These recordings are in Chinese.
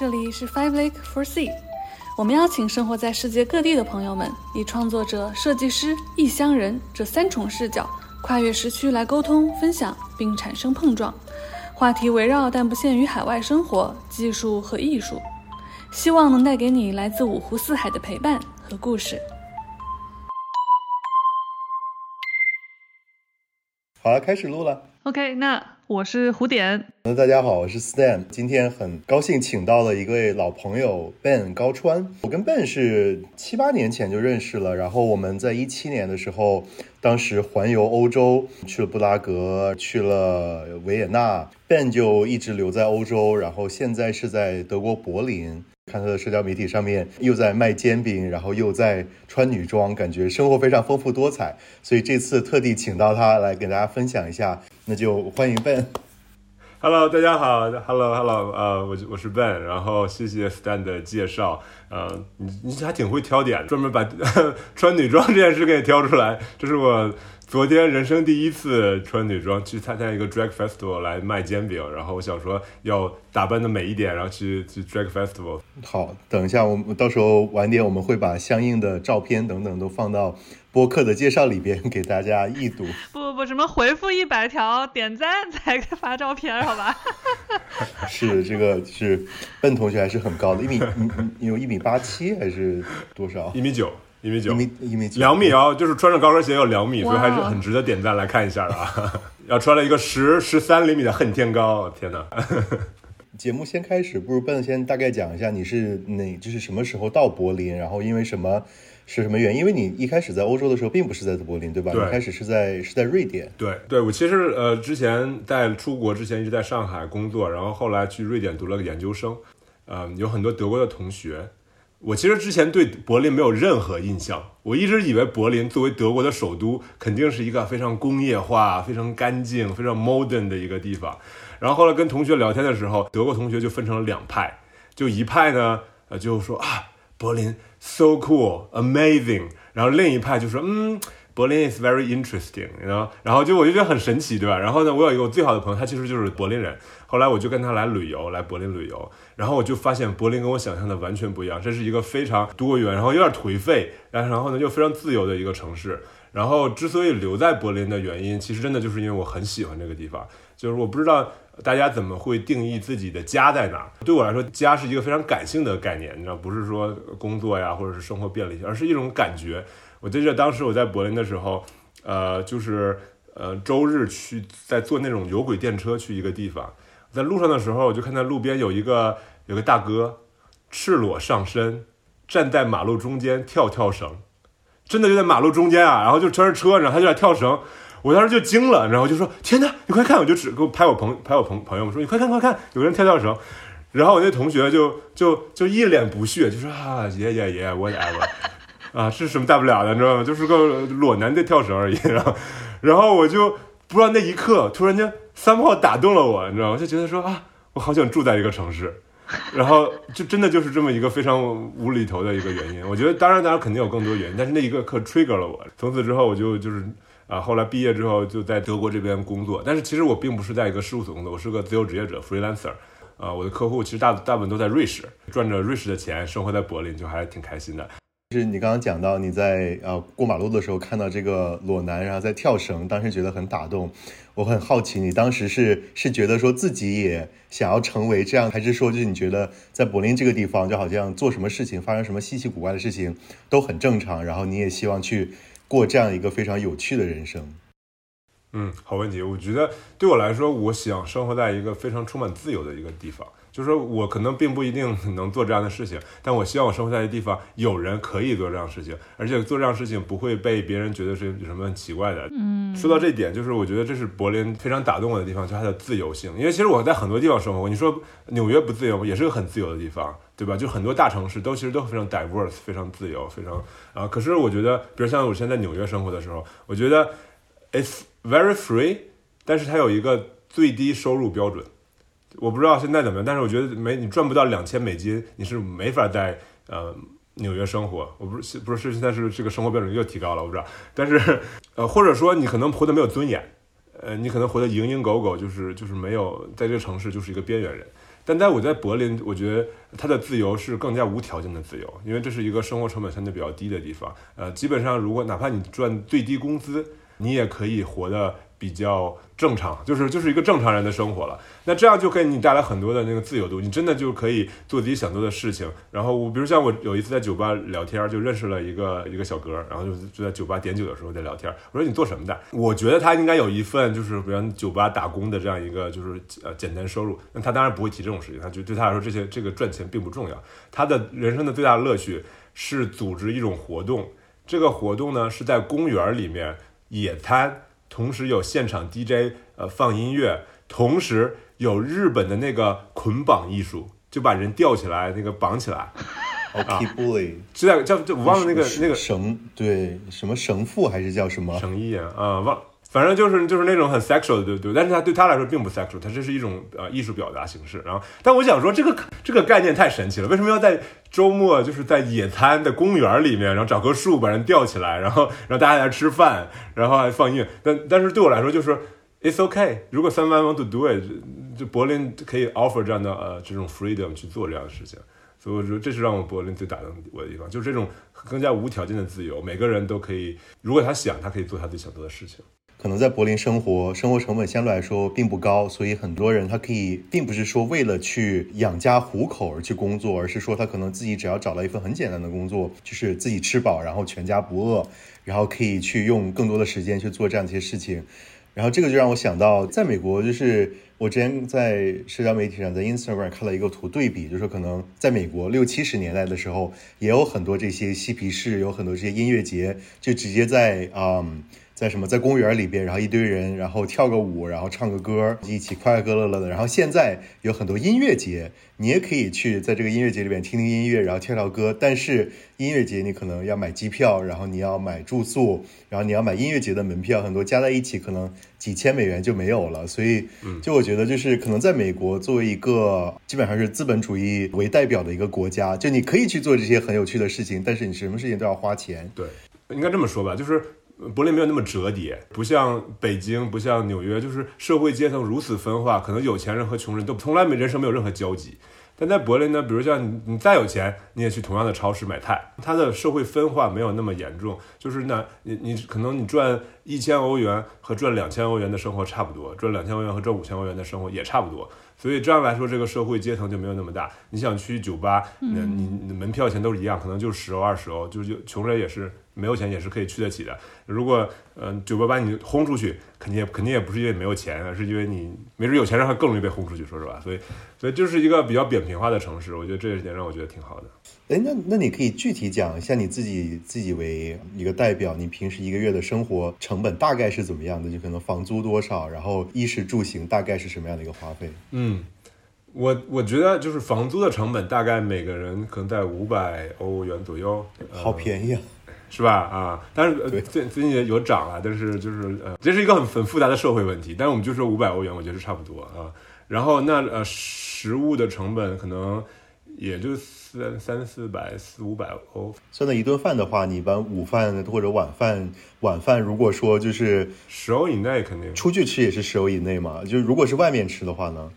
这里是 Five Lake for Sea。我们邀请生活在世界各地的朋友们，以创作者、设计师、异乡人这三重视角，跨越时区来沟通、分享，并产生碰撞。话题围绕但不限于海外生活、技术和艺术，希望能带给你来自五湖四海的陪伴和故事。好了，开始录了。OK，那我是胡点。那大家好，我是 Stan，今天很高兴请到了一位老朋友 Ben 高川。我跟 Ben 是七八年前就认识了，然后我们在一七年的时候，当时环游欧洲，去了布拉格，去了维也纳，Ben 就一直留在欧洲，然后现在是在德国柏林。看他的社交媒体上面又在卖煎饼，然后又在穿女装，感觉生活非常丰富多彩。所以这次特地请到他来给大家分享一下，那就欢迎 Ben。Hello，大家好，Hello Hello，呃，我我是 Ben，然后谢谢 Stan 的介绍，呃，你你还挺会挑点，专门把 穿女装这件事给你挑出来，这是我昨天人生第一次穿女装去参加一个 Drag Festival 来卖煎饼，然后我想说要打扮的美一点，然后去去 Drag Festival。好，等一下，我们到时候晚点我们会把相应的照片等等都放到播客的介绍里边给大家一读。不不不，什么回复一百条点赞才发照片，好吧？是这个是笨同学还是很高的，一米你你你有一米八七还是多少？一米九，一米九，一米一米九两米啊，就是穿着高跟鞋有两米，所以还是很值得点赞来看一下的啊。要穿了一个十十三厘米的恨天高，天哪！节目先开始，不如笨先大概讲一下你是哪就是什么时候到柏林，然后因为什么是什么原因？因为你一开始在欧洲的时候并不是在柏林，对吧？对你开始是在是在瑞典。对对，我其实呃之前在出国之前一直在上海工作，然后后来去瑞典读了个研究生，呃，有很多德国的同学。我其实之前对柏林没有任何印象，我一直以为柏林作为德国的首都，肯定是一个非常工业化、非常干净、非常 modern 的一个地方。然后后来跟同学聊天的时候，德国同学就分成了两派，就一派呢，呃，就说啊，柏林 so cool amazing，然后另一派就说，嗯，柏林 is very interesting，然后然后就我就觉得很神奇，对吧？然后呢，我有一个我最好的朋友，他其实就是柏林人，后来我就跟他来旅游，来柏林旅游，然后我就发现柏林跟我想象的完全不一样，这是一个非常多元，然后有点颓废，然后呢又非常自由的一个城市。然后之所以留在柏林的原因，其实真的就是因为我很喜欢这个地方。就是我不知道大家怎么会定义自己的家在哪儿。对我来说，家是一个非常感性的概念，你知道，不是说工作呀或者是生活便利性，而是一种感觉。我记得当时我在柏林的时候，呃，就是呃周日去在坐那种有轨电车去一个地方，在路上的时候，我就看到路边有一个有个大哥赤裸上身站在马路中间跳跳绳。真的就在马路中间啊，然后就全是车，然后他就在跳绳，我当时就惊了，然后就说天哪，你快看！我就只给我拍我朋拍我朋朋友们说你快看快看，有个人跳跳绳，然后我那同学就就就一脸不屑，就说啊爷爷爷 whatever，啊是什么大不了的，你知道吗？就是个裸男在跳绳而已，然后然后我就不知道那一刻突然间三炮打动了我，你知道吗？就觉得说啊，我好想住在一个城市。然后就真的就是这么一个非常无厘头的一个原因。我觉得当然当然肯定有更多原因，但是那一个课 trigger 了我。从此之后我就就是啊，后来毕业之后就在德国这边工作。但是其实我并不是在一个事务所工作，我是个自由职业者 freelancer。啊，我的客户其实大大部分都在瑞士，赚着瑞士的钱，生活在柏林就还挺开心的。就是你刚刚讲到你在呃过马路的时候看到这个裸男，然后在跳绳，当时觉得很打动。我很好奇，你当时是是觉得说自己也想要成为这样，还是说就是你觉得在柏林这个地方就好像做什么事情发生什么稀奇古怪的事情都很正常，然后你也希望去过这样一个非常有趣的人生？嗯，好问题。我觉得对我来说，我想生活在一个非常充满自由的一个地方。就是说我可能并不一定能做这样的事情，但我希望我生活在的地方有人可以做这样的事情，而且做这样的事情不会被别人觉得是有什么很奇怪的。嗯，说到这点，就是我觉得这是柏林非常打动我的地方，就是它的自由性。因为其实我在很多地方生活过，你说纽约不自由，也是个很自由的地方，对吧？就很多大城市都其实都非常 diverse，非常自由，非常啊。可是我觉得，比如像我现在在纽约生活的时候，我觉得 it's very free，但是它有一个最低收入标准。我不知道现在怎么样，但是我觉得没你赚不到两千美金，你是没法在呃纽约生活。我不是不是现在是这个生活标准又提高了，我不知道。但是呃或者说你可能活得没有尊严，呃你可能活得蝇营狗苟，就是就是没有在这个城市就是一个边缘人。但在我在柏林，我觉得它的自由是更加无条件的自由，因为这是一个生活成本相对比较低的地方。呃，基本上如果哪怕你赚最低工资，你也可以活得比较正常，就是就是一个正常人的生活了。那这样就给你带来很多的那个自由度，你真的就可以做自己想做的事情。然后我比如像我有一次在酒吧聊天，就认识了一个一个小哥，然后就就在酒吧点酒的时候在聊天。我说你做什么的？我觉得他应该有一份就是比如酒吧打工的这样一个就是呃简单收入。那他当然不会提这种事情，他就对他来说这些这个赚钱并不重要。他的人生的最大的乐趣是组织一种活动，这个活动呢是在公园里面野餐，同时有现场 DJ 呃放音乐，同时。有日本的那个捆绑艺术，就把人吊起来，那个绑起来。OK boy，知道叫就我忘了那个那个绳，对，什么绳父还是叫什么绳艺啊？啊，忘，反正就是就是那种很 sexual 的，对不对？但是他对他来说并不 sexual，他这是一种呃艺术表达形式。然后，但我想说这个这个概念太神奇了，为什么要在周末就是在野餐的公园里面，然后找棵树把人吊起来，然后然后大家在吃饭，然后还放音乐？但但是对我来说就是 it's okay，如果 someone want to do it。就柏林可以 offer 这样的呃这种 freedom 去做这样的事情，所以我说这是让我柏林最打动我的地方，就是这种更加无条件的自由，每个人都可以，如果他想，他可以做他自己想做的事情。可能在柏林生活，生活成本相对来说并不高，所以很多人他可以，并不是说为了去养家糊口而去工作，而是说他可能自己只要找到一份很简单的工作，就是自己吃饱，然后全家不饿，然后可以去用更多的时间去做这样一些事情。然后这个就让我想到，在美国就是。我之前在社交媒体上，在 Instagram 看了一个图对比，就是可能在美国六七十年代的时候，也有很多这些嬉皮士，有很多这些音乐节，就直接在啊。在什么在公园里边，然后一堆人，然后跳个舞，然后唱个歌，一起快快乐乐的。然后现在有很多音乐节，你也可以去在这个音乐节里边听听音乐，然后跳跳歌。但是音乐节你可能要买机票，然后你要买住宿，然后你要买音乐节的门票，很多加在一起可能几千美元就没有了。所以，就我觉得就是可能在美国作为一个基本上是资本主义为代表的一个国家，就你可以去做这些很有趣的事情，但是你什么事情都要花钱。对，应该这么说吧，就是。柏林没有那么折叠，不像北京，不像纽约，就是社会阶层如此分化，可能有钱人和穷人都从来没人生没有任何交集。但在柏林呢，比如像你，你再有钱，你也去同样的超市买菜，它的社会分化没有那么严重。就是那，你你可能你赚一千欧元和赚两千欧元的生活差不多，赚两千欧元和赚五千欧元的生活也差不多。所以这样来说，这个社会阶层就没有那么大。你想去酒吧，那你门票钱都是一样，可能就十欧二十欧，就就穷人也是。没有钱也是可以去得起的。如果嗯酒吧把你轰出去，肯定也肯定也不是因为没有钱，而是因为你没准有钱人还更容易被轰出去，说实话。所以所以就是一个比较扁平化的城市，我觉得这一点让我觉得挺好的。哎，那那你可以具体讲一下你自己自己为一个代表，你平时一个月的生活成本大概是怎么样的？就可能房租多少，然后衣食住行大概是什么样的一个花费？嗯，我我觉得就是房租的成本大概每个人可能在五百欧元左右，好便宜啊。是吧？啊，但是最最近也有涨了，但是就是呃，这是一个很很复杂的社会问题。但是我们就说五百欧元，我觉得是差不多啊。然后那呃，食物的成本可能也就三三四百四五百欧。算在一顿饭的话，你一般午饭或者晚饭，晚饭如果说就是十欧以内，肯定出去吃也是十欧以内嘛。就如果是外面吃的话呢？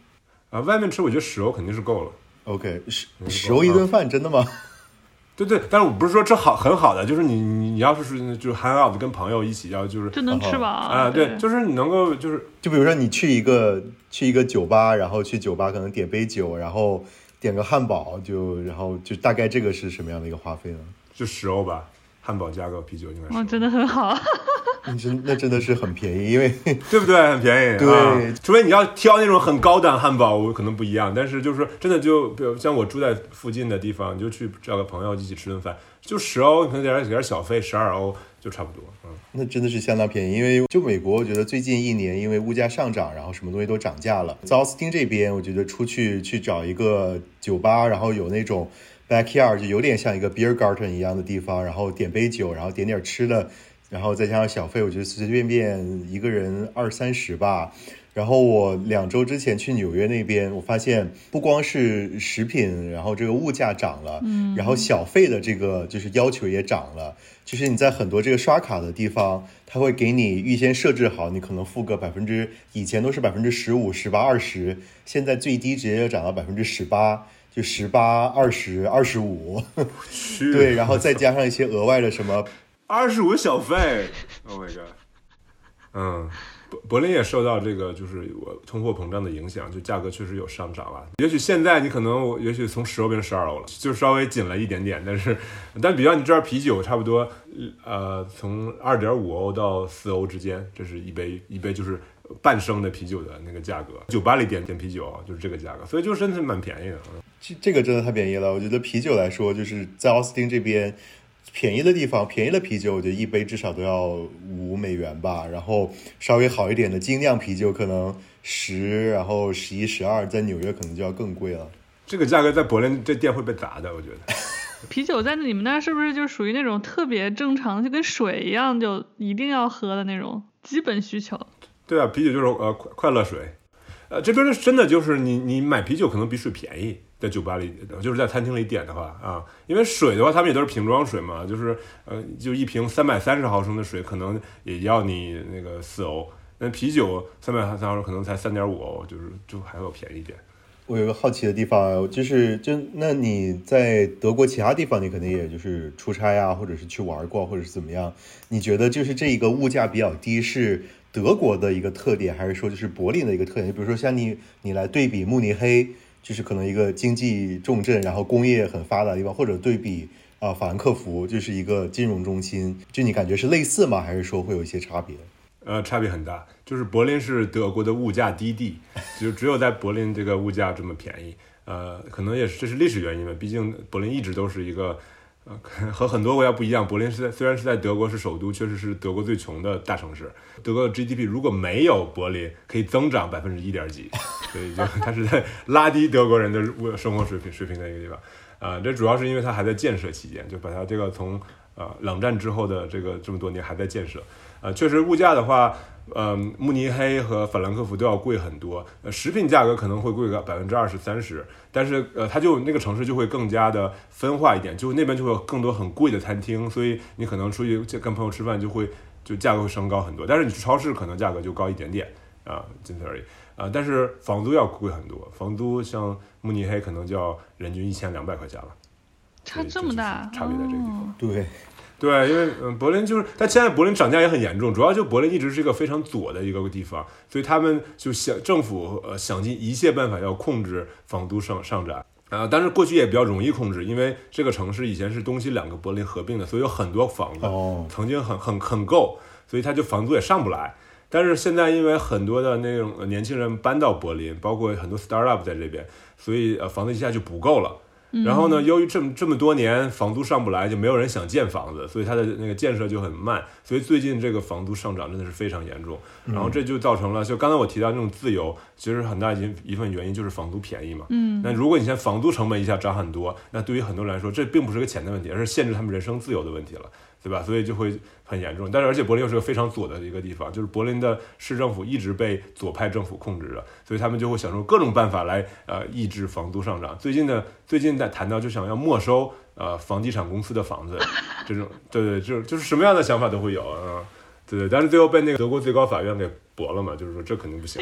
啊，外面吃我觉得十欧肯定是够了。OK，十十欧一顿饭真的吗？对对，但是我不是说这好很好的，就是你你你要是是就是 hang out 跟朋友一起要就是就能吃饱啊，对，就是你能够就是就比如说你去一个去一个酒吧，然后去酒吧可能点杯酒，然后点个汉堡，就然后就大概这个是什么样的一个花费呢？就十欧吧，汉堡加个啤酒应该是。哇，真的很好。你真那真的是很便宜，因为 对不对？很便宜。对，除非你要挑那种很高档汉堡，我可能不一样。但是就是说，真的就比如像我住在附近的地方，你就去找个朋友一起吃顿饭，就十欧，可能点给点小费，十二欧就差不多。嗯，那真的是相当便宜。因为就美国，我觉得最近一年因为物价上涨，然后什么东西都涨价了。在奥斯汀这边，我觉得出去去找一个酒吧，然后有那种 backyard，就有点像一个 beer garden 一样的地方，然后点杯酒，然后点点吃的。然后再加上小费，我觉得随随便便一个人二三十吧，然后我两周之前去纽约那边，我发现不光是食品，然后这个物价涨了，嗯，然后小费的这个就是要求也涨了。就是你在很多这个刷卡的地方，他会给你预先设置好，你可能付个百分之，以前都是百分之十五、十八、二十，现在最低直接就涨到百分之十八，就十八、二十、二十五，对，然后再加上一些额外的什么二十五小费，Oh my god，嗯。柏柏林也受到这个就是我通货膨胀的影响，就价格确实有上涨了。也许现在你可能，也许从十欧变成十二欧了，就稍微紧了一点点。但是，但比较你这儿啤酒差不多，呃，从二点五欧到四欧之间，这是一杯一杯就是半升的啤酒的那个价格。酒吧里点点啤酒就是这个价格，所以就真的蛮便宜的。这这个真的太便宜了。我觉得啤酒来说，就是在奥斯汀这边。便宜的地方，便宜的啤酒，我觉得一杯至少都要五美元吧。然后稍微好一点的精酿啤酒，可能十，然后十一、十二，在纽约可能就要更贵了。这个价格在柏林这店会被砸的，我觉得。啤酒在你们那儿是不是就属于那种特别正常，就跟水一样，就一定要喝的那种基本需求？对啊，啤酒就是呃快快乐水。呃，这边真的就是你你买啤酒可能比水便宜。在酒吧里，就是在餐厅里点的话啊，因为水的话，他们也都是瓶装水嘛，就是呃，就一瓶三百三十毫升的水，可能也要你那个四欧。那啤酒三百三十毫升可能才三点五欧，就是就还要便宜一点。我有个好奇的地方，就是就那你在德国其他地方，你肯定也就是出差啊，或者是去玩过，或者是怎么样？你觉得就是这一个物价比较低是德国的一个特点，还是说就是柏林的一个特点？就比如说像你你来对比慕尼黑。就是可能一个经济重镇，然后工业很发达的地方，或者对比啊法兰克福就是一个金融中心，就你感觉是类似吗？还是说会有一些差别？呃，差别很大。就是柏林是德国的物价低地，就只有在柏林这个物价这么便宜。呃，可能也是这是历史原因吧，毕竟柏林一直都是一个。呃，和很多国家不一样，柏林是在虽然是在德国是首都，确实是德国最穷的大城市。德国的 GDP 如果没有柏林，可以增长百分之一点几，所以就它是在拉低德国人的物生活水平水平的一个地方。啊，这主要是因为它还在建设期间，就把它这个从呃冷战之后的这个这么多年还在建设。呃，确实物价的话。呃，慕尼黑和法兰克福都要贵很多，呃，食品价格可能会贵个百分之二十三十，但是呃，它就那个城市就会更加的分化一点，就那边就会有更多很贵的餐厅，所以你可能出去跟朋友吃饭就会就价格会升高很多，但是你去超市可能价格就高一点点啊，仅此而已啊，但是房租要贵很多，房租像慕尼黑可能就要人均一千两百块钱了，差这么大，差别在这个地方，对。对，因为嗯，柏林就是但现在柏林涨价也很严重，主要就柏林一直是一个非常左的一个地方，所以他们就想政府呃想尽一切办法要控制房租上上涨啊，但是过去也比较容易控制，因为这个城市以前是东西两个柏林合并的，所以有很多房子曾经很很很够，所以它就房租也上不来。但是现在因为很多的那种年轻人搬到柏林，包括很多 startup 在这边，所以呃房子一下就不够了。然后呢？由于这么这么多年房租上不来，就没有人想建房子，所以它的那个建设就很慢。所以最近这个房租上涨真的是非常严重。然后这就造成了，就刚才我提到那种自由，其实很大一一份原因就是房租便宜嘛。嗯。那如果你现在房租成本一下涨很多，那对于很多人来说，这并不是个钱的问题，而是限制他们人生自由的问题了。对吧？所以就会很严重。但是而且柏林又是个非常左的一个地方，就是柏林的市政府一直被左派政府控制着，所以他们就会想出各种办法来呃抑制房租上涨。最近的最近在谈到就想要没收呃房地产公司的房子，这种对对，就是就是什么样的想法都会有啊。对对，但是最后被那个德国最高法院给驳了嘛，就是说这肯定不行。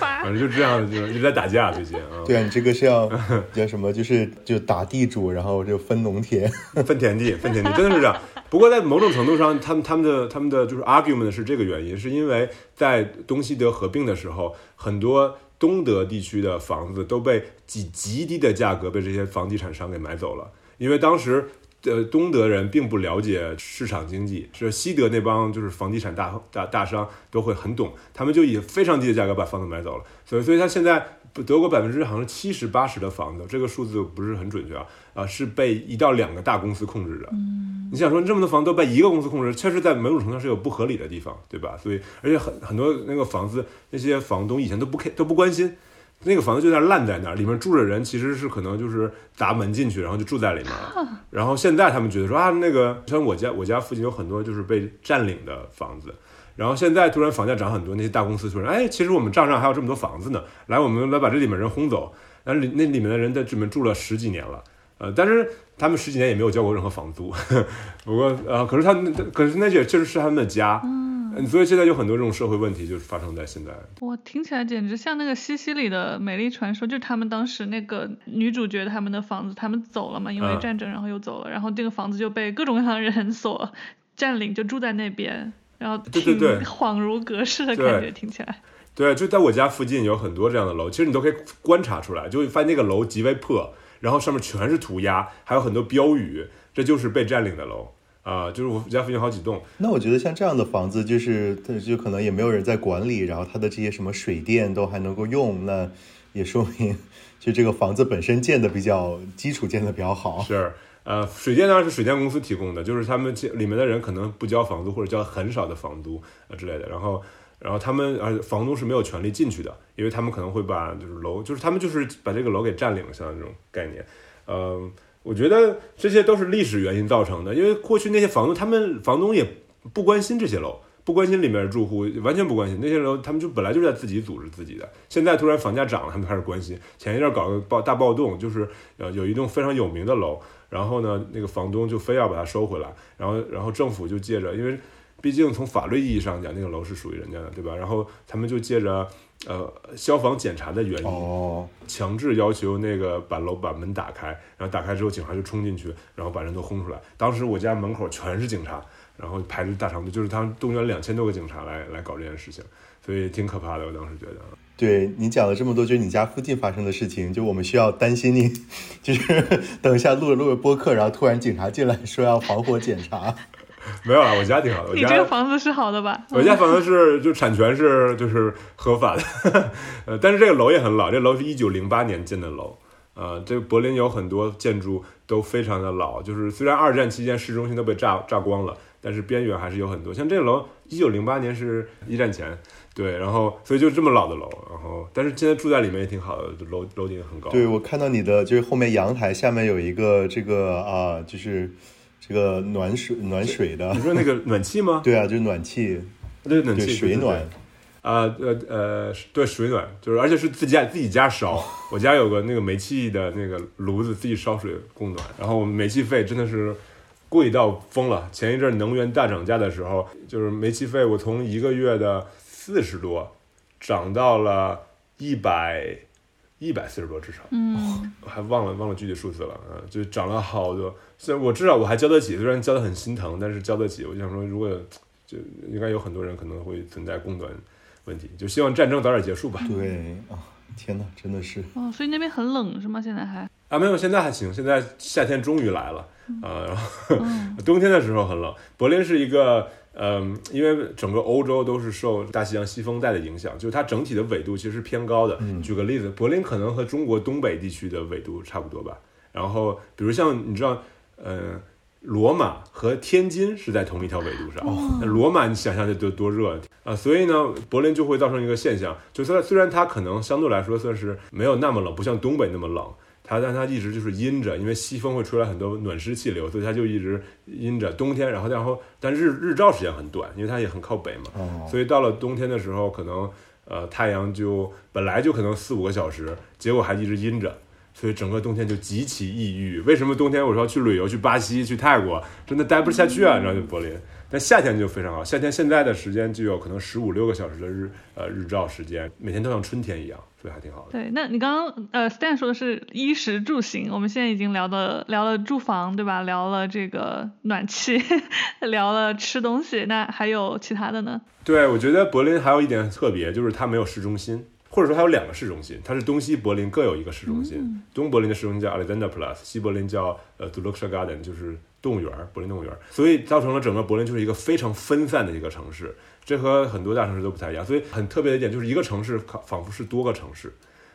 反正就这样，就一直在打架最近啊。对啊，你这个是要 叫什么？就是就打地主，然后就分农田、分田地、分田地，真的是这样。不过在某种程度上，他们他们的他们的就是 argument 是这个原因，是因为在东西德合并的时候，很多东德地区的房子都被极极低的价格被这些房地产商给买走了，因为当时。呃，东德人并不了解市场经济，是西德那帮就是房地产大大大商都会很懂，他们就以非常低的价格把房子买走了，所以，所以他现在德国百分之好像七十八十的房子，这个数字不是很准确啊，啊，是被一到两个大公司控制的。嗯，你想说这么多房都被一个公司控制，确实在某种程度上是有不合理的地方，对吧？所以，而且很很多那个房子那些房东以前都不 K 都不关心。那个房子就在烂在那儿，里面住着人，其实是可能就是砸门进去，然后就住在里面了。然后现在他们觉得说啊，那个像我家我家附近有很多就是被占领的房子，然后现在突然房价涨很多，那些大公司突然哎，其实我们账上还有这么多房子呢，来我们来把这里面人轰走，那里那里面的人在这里面住了十几年了，呃，但是他们十几年也没有交过任何房租，不过呃，可是他们可是那也确实是他们的家。嗯，所以现在有很多这种社会问题，就是发生在现在。我听起来简直像那个西西里的美丽传说，就是他们当时那个女主角他们的房子，他们走了嘛，因为战争，然后又走了，然后这个房子就被各种各样的人所占领，就住在那边，然后对对对，恍如隔世的感觉，听起来。对，就在我家附近有很多这样的楼，其实你都可以观察出来，就会发现那个楼极为破，然后上面全是涂鸦，还有很多标语，这就是被占领的楼。啊，就是我家附近好几栋。那我觉得像这样的房子，就是它就可能也没有人在管理，然后它的这些什么水电都还能够用，那 也说明就这个房子本身建的比较基础建的比较好。是，呃，水电当然是水电公司提供的，就是他们里面的人可能不交房租或者交很少的房租啊之类的，然后然后他们呃房东是没有权利进去的，因为他们可能会把就是楼就是他们就是把这个楼给占领，像这种概念，嗯。我觉得这些都是历史原因造成的，因为过去那些房东，他们房东也不关心这些楼，不关心里面的住户，完全不关心那些楼，他们就本来就是在自己组织自己的。现在突然房价涨了，他们开始关心。前一阵搞个暴大暴动，就是呃有一栋非常有名的楼，然后呢那个房东就非要把它收回来，然后然后政府就借着，因为毕竟从法律意义上讲，那个楼是属于人家的，对吧？然后他们就借着。呃，消防检查的原因，强制要求那个把楼把门打开，然后打开之后，警察就冲进去，然后把人都轰出来。当时我家门口全是警察，然后排着大长队，就是他们动员两千多个警察来来搞这件事情，所以挺可怕的。我当时觉得，对你讲了这么多，就是你家附近发生的事情，就我们需要担心你，就是等一下录着录着播客，然后突然警察进来说要防火检查。没有啊，我家挺好的。你这个房子是好的吧？我家房子是就产权是就是合法的，呃，但是这个楼也很老，这楼是一九零八年建的楼，呃，这柏林有很多建筑都非常的老，就是虽然二战期间市中心都被炸炸光了，但是边缘还是有很多。像这个楼一九零八年是一战前，对，然后所以就这么老的楼，然后但是现在住在里面也挺好的，楼楼顶很高。对，我看到你的就是后面阳台下面有一个这个啊，就是。这个暖水暖水的，你说那个暖气吗？对啊，就是暖气，对暖气水暖，啊呃呃，对水暖，就是而且是自家自己家烧。我家有个那个煤气的那个炉子，自己烧水供暖。然后我们煤气费真的是贵到疯了。前一阵能源大涨价的时候，就是煤气费我从一个月的四十多涨到了一百。一百四十多至少，嗯，还忘了忘了具体数字了，嗯，就涨了好多。虽然我知道我还交得起，虽然交的很心疼，但是交得起。我就想说，如果就应该有很多人可能会存在供暖问题，就希望战争早点结束吧。对啊，天哪，真的是。哦，所以那边很冷是吗？现在还？啊，没有，现在还行。现在夏天终于来了啊，然后冬天的时候很冷。柏林是一个。嗯，因为整个欧洲都是受大西洋西风带的影响，就是它整体的纬度其实是偏高的。举个例子，柏林可能和中国东北地区的纬度差不多吧。然后，比如像你知道，呃，罗马和天津是在同一条纬度上。那罗马你想象这多多热啊！所以呢，柏林就会造成一个现象，就虽然虽然它可能相对来说算是没有那么冷，不像东北那么冷。它但它一直就是阴着，因为西风会出来很多暖湿气流，所以它就一直阴着。冬天，然后然后，但日日照时间很短，因为它也很靠北嘛，所以到了冬天的时候，可能呃太阳就本来就可能四五个小时，结果还一直阴着，所以整个冬天就极其抑郁。为什么冬天我说要去旅游，去巴西、去泰国，真的待不下去啊？你知道就柏林。但夏天就非常好，夏天现在的时间就有可能十五六个小时的日呃日照时间，每天都像春天一样，所以还挺好的。对，那你刚刚呃 Stan 说的是衣食住行，我们现在已经聊的聊了住房，对吧？聊了这个暖气，聊了吃东西，那还有其他的呢？对，我觉得柏林还有一点特别，就是它没有市中心，或者说它有两个市中心，它是东西柏林各有一个市中心，东柏林的市中心叫 Alexanderplatz，西柏林叫呃 d u l u x Garden，就是。动物园，柏林动物园，所以造成了整个柏林就是一个非常分散的一个城市，这和很多大城市都不太一样。所以很特别的一点就是一个城市仿佛是多个城市。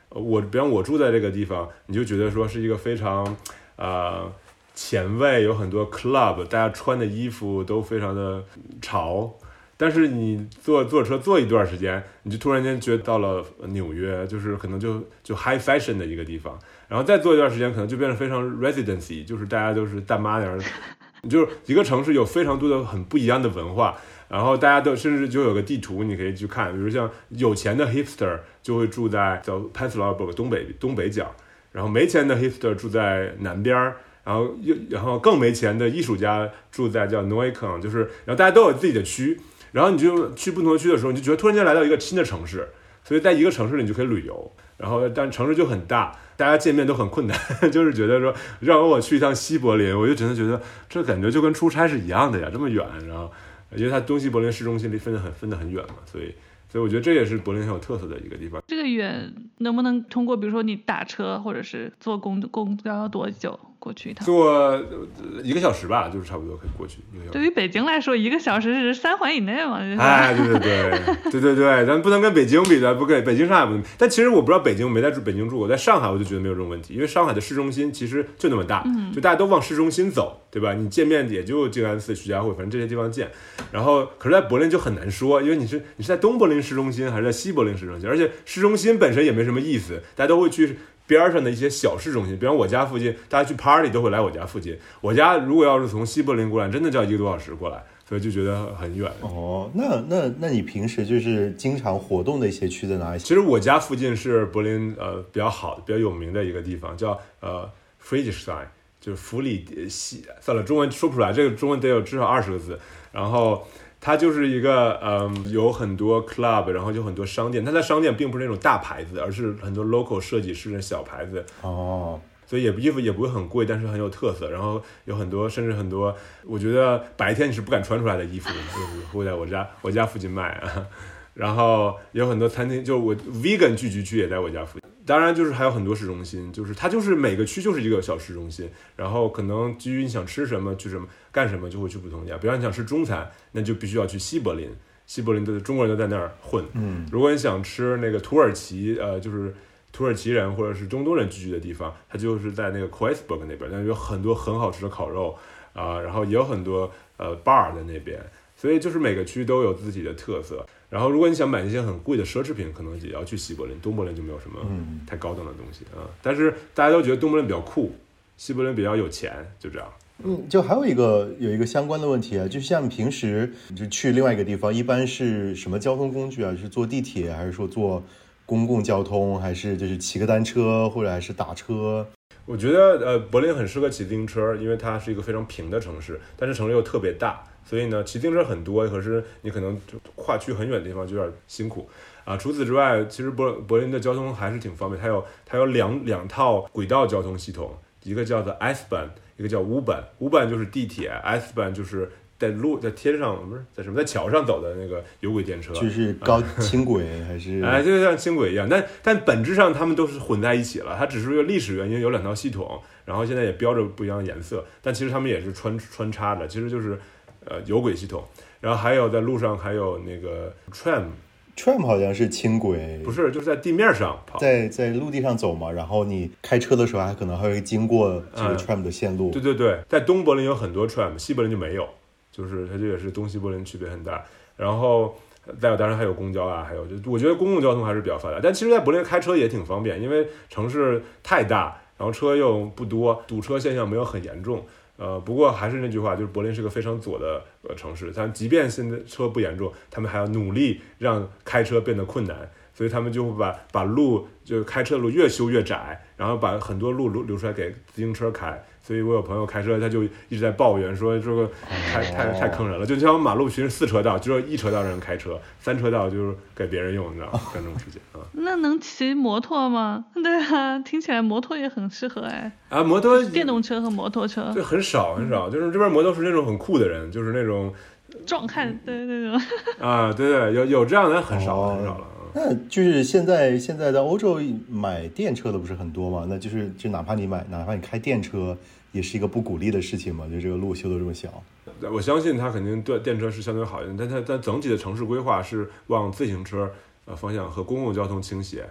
我比方我住在这个地方，你就觉得说是一个非常，呃，前卫，有很多 club，大家穿的衣服都非常的潮，但是你坐坐车坐一段时间，你就突然间觉得到了纽约，就是可能就就 high fashion 的一个地方，然后再坐一段时间，可能就变得非常 residency，就是大家都是大妈那样，就是一个城市有非常多的很不一样的文化，然后大家都甚至就有个地图你可以去看，比如像有钱的 hipster 就会住在叫 Pennsylvania 东北东北角，然后没钱的 hipster 住在南边儿。然后又然后更没钱的艺术家住在叫 n o i c o n 就是然后大家都有自己的区。然后你就去不同的区的时候，你就觉得突然间来到一个新的城市，所以在一个城市里你就可以旅游。然后但城市就很大，大家见面都很困难，就是觉得说让我去一趟西柏林，我就真的觉得这感觉就跟出差是一样的呀，这么远。然后因为它东西柏林市中心离分得很分得很远嘛，所以所以我觉得这也是柏林很有特色的一个地方。这个远能不能通过比如说你打车或者是坐公公交要多久？过去一趟，坐一个小时吧，就是差不多可以过去。对于北京来说，一个小时是三环以内嘛？哎，对对对，对对对，咱不能跟北京比的，不跟北京、上海不能。但其实我不知道北京，没在住北京住过，在上海我就觉得没有这种问题，因为上海的市中心其实就那么大，就大家都往市中心走，对吧？你见面也就静安寺、徐家汇，反正这些地方见。然后，可是在柏林就很难说，因为你是你是在东柏林市中心还是在西柏林市中心，而且市中心本身也没什么意思，大家都会去。边上的一些小市中心，比方我家附近，大家去 party 都会来我家附近。我家如果要是从西柏林过来，真的就要一个多小时过来，所以就觉得很远。哦，那那那你平时就是经常活动的一些区在哪里？其实我家附近是柏林呃比较好、比较有名的一个地方，叫呃 Friedrichshain，就是弗里西。算了，中文说不出来，这个中文得有至少二十个字。然后。它就是一个，嗯，有很多 club，然后就很多商店。它的商店并不是那种大牌子，而是很多 local 设计师的小牌子。哦，所以也衣服也不会很贵，但是很有特色。然后有很多，甚至很多，我觉得白天你是不敢穿出来的衣服，就是会在我家 我家附近卖啊。然后有很多餐厅，就我 vegan 聚集区也在我家附近。当然，就是还有很多市中心，就是它就是每个区就是一个小市中心。然后可能基于你想吃什么，去什么干什么，就会去不同家。比方你想吃中餐，那就必须要去西柏林。西柏林的中国人都在那儿混。嗯，如果你想吃那个土耳其，呃，就是土耳其人或者是中东人聚居的地方，它就是在那个 k r e i s b e r g 那边，那有很多很好吃的烤肉啊，然后也有很多呃 bar 在那边。所以就是每个区都有自己的特色。然后，如果你想买一些很贵的奢侈品，可能也要去西柏林。东柏林就没有什么太高档的东西啊。但是大家都觉得东柏林比较酷，西柏林比较有钱，就这样。嗯，就还有一个有一个相关的问题啊，就像平时就去另外一个地方，一般是什么交通工具啊？是坐地铁，还是说坐公共交通，还是就是骑个单车，或者还是打车？我觉得呃，柏林很适合骑自行车，因为它是一个非常平的城市，但是城市又特别大。所以呢，骑自行车很多，可是你可能就跨区很远的地方就有点辛苦啊。除此之外，其实柏柏林的交通还是挺方便，它有它有两两套轨道交通系统，一个叫做 S 班，一个叫 U 班。U 班就是地铁，S 班就是在路在天上不是在什么在桥上走的那个有轨电车，就是高轻轨还是？哎，就像轻轨一样，但但本质上它们都是混在一起了，它只是一个历史原因有两套系统，然后现在也标着不一样的颜色，但其实他们也是穿穿插的，其实就是。呃，有轨系统，然后还有在路上还有那个 tram，tram 好像是轻轨，不是，就是在地面上跑，在在陆地上走嘛。然后你开车的时候还可能还会经过这个 tram 的线路。对对对，在东柏林有很多 tram，西柏林就没有，就是它这也是东西柏林区别很大。然后再有当然还有公交啊，还有就我觉得公共交通还是比较发达。但其实，在柏林开车也挺方便，因为城市太大，然后车又不多，堵车现象没有很严重。呃，不过还是那句话，就是柏林是个非常左的呃城市，但即便现在车不严重，他们还要努力让开车变得困难，所以他们就会把把路就开车的路越修越窄，然后把很多路留留出来给自行车开。所以我有朋友开车，他就一直在抱怨说这个太太太坑人了。就像马路平时四车道，只有一车道人开车，三车道就是给别人用，你知道吗？这种事情啊。那能骑摩托吗？对啊，听起来摩托也很适合哎。啊，摩托电动车和摩托车。对，很少很少，就是这边摩托是那种很酷的人，就是那种壮汉，对那种。啊，对对，有有这样的很少很少了。那就是现在现在在欧洲买电车的不是很多嘛？那就是就哪怕你买，哪怕你开电车，也是一个不鼓励的事情嘛？就这个路修的这么小，我相信它肯定对电车是相对好一点，但它但整体的城市规划是往自行车呃方向和公共交通倾斜。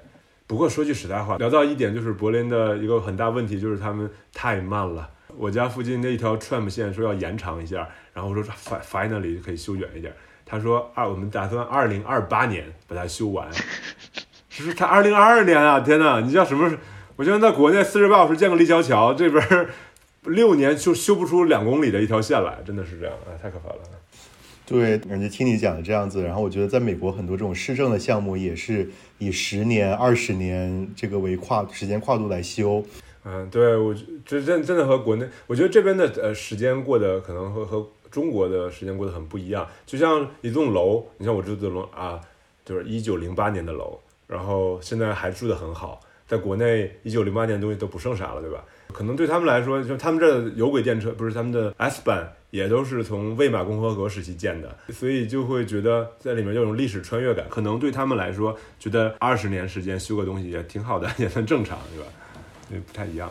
不过说句实在话，聊到一点就是柏林的一个很大问题就是他们太慢了。我家附近那一条 tram 线说要延长一下，然后我说 finally 可以修远一点。他说二我们打算二零二八年把它修完，这是他二零二二年啊！天哪，你知道什么是？我现在在国内四十八小时建个立交桥，这边六年就修不出两公里的一条线来，真的是这样啊，太可怕了。对，感觉听你讲的这样子，然后我觉得在美国很多这种市政的项目也是以十年、二十年这个为跨时间跨度来修。嗯，对我这真真的和国内，我觉得这边的呃时间过得可能和和中国的时间过得很不一样。就像一栋楼，你像我住的楼啊，就是一九零八年的楼，然后现在还住得很好。在国内，一九零八年东西都不剩啥了，对吧？可能对他们来说，就他们这有轨电车，不是他们的 S 班，也都是从魏玛共和国时期建的，所以就会觉得在里面有种历史穿越感。可能对他们来说，觉得二十年时间修个东西也挺好的，也算正常，对吧？也不太一样，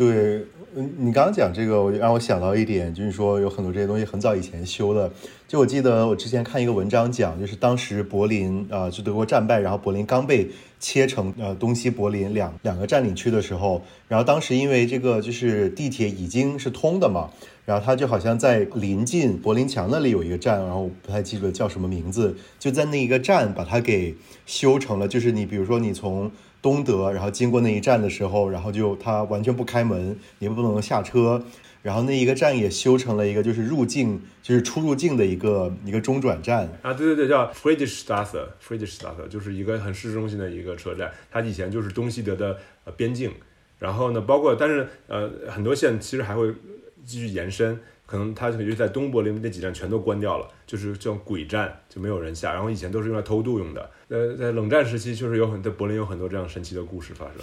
对，嗯，你刚刚讲这个，我就让我想到一点，就是说有很多这些东西很早以前修的。就我记得我之前看一个文章讲，就是当时柏林啊，就德国战败，然后柏林刚被切成呃东西柏林两两个占领区的时候，然后当时因为这个就是地铁已经是通的嘛，然后它就好像在临近柏林墙那里有一个站，然后我不太记得叫什么名字，就在那一个站把它给修成了，就是你比如说你从。东德，然后经过那一站的时候，然后就它完全不开门，你不能下车。然后那一个站也修成了一个就是入境，就是出入境的一个一个中转站啊，对对对，叫 Friedrichstraße，Friedrichstraße 就是一个很市中心的一个车站。它以前就是东西德的呃边境，然后呢，包括但是呃很多线其实还会继续延伸。可能它就在东柏林那几站全都关掉了，就是叫鬼站，就没有人下。然后以前都是用来偷渡用的。呃，在冷战时期，确实有很在柏林有很多这样神奇的故事发生。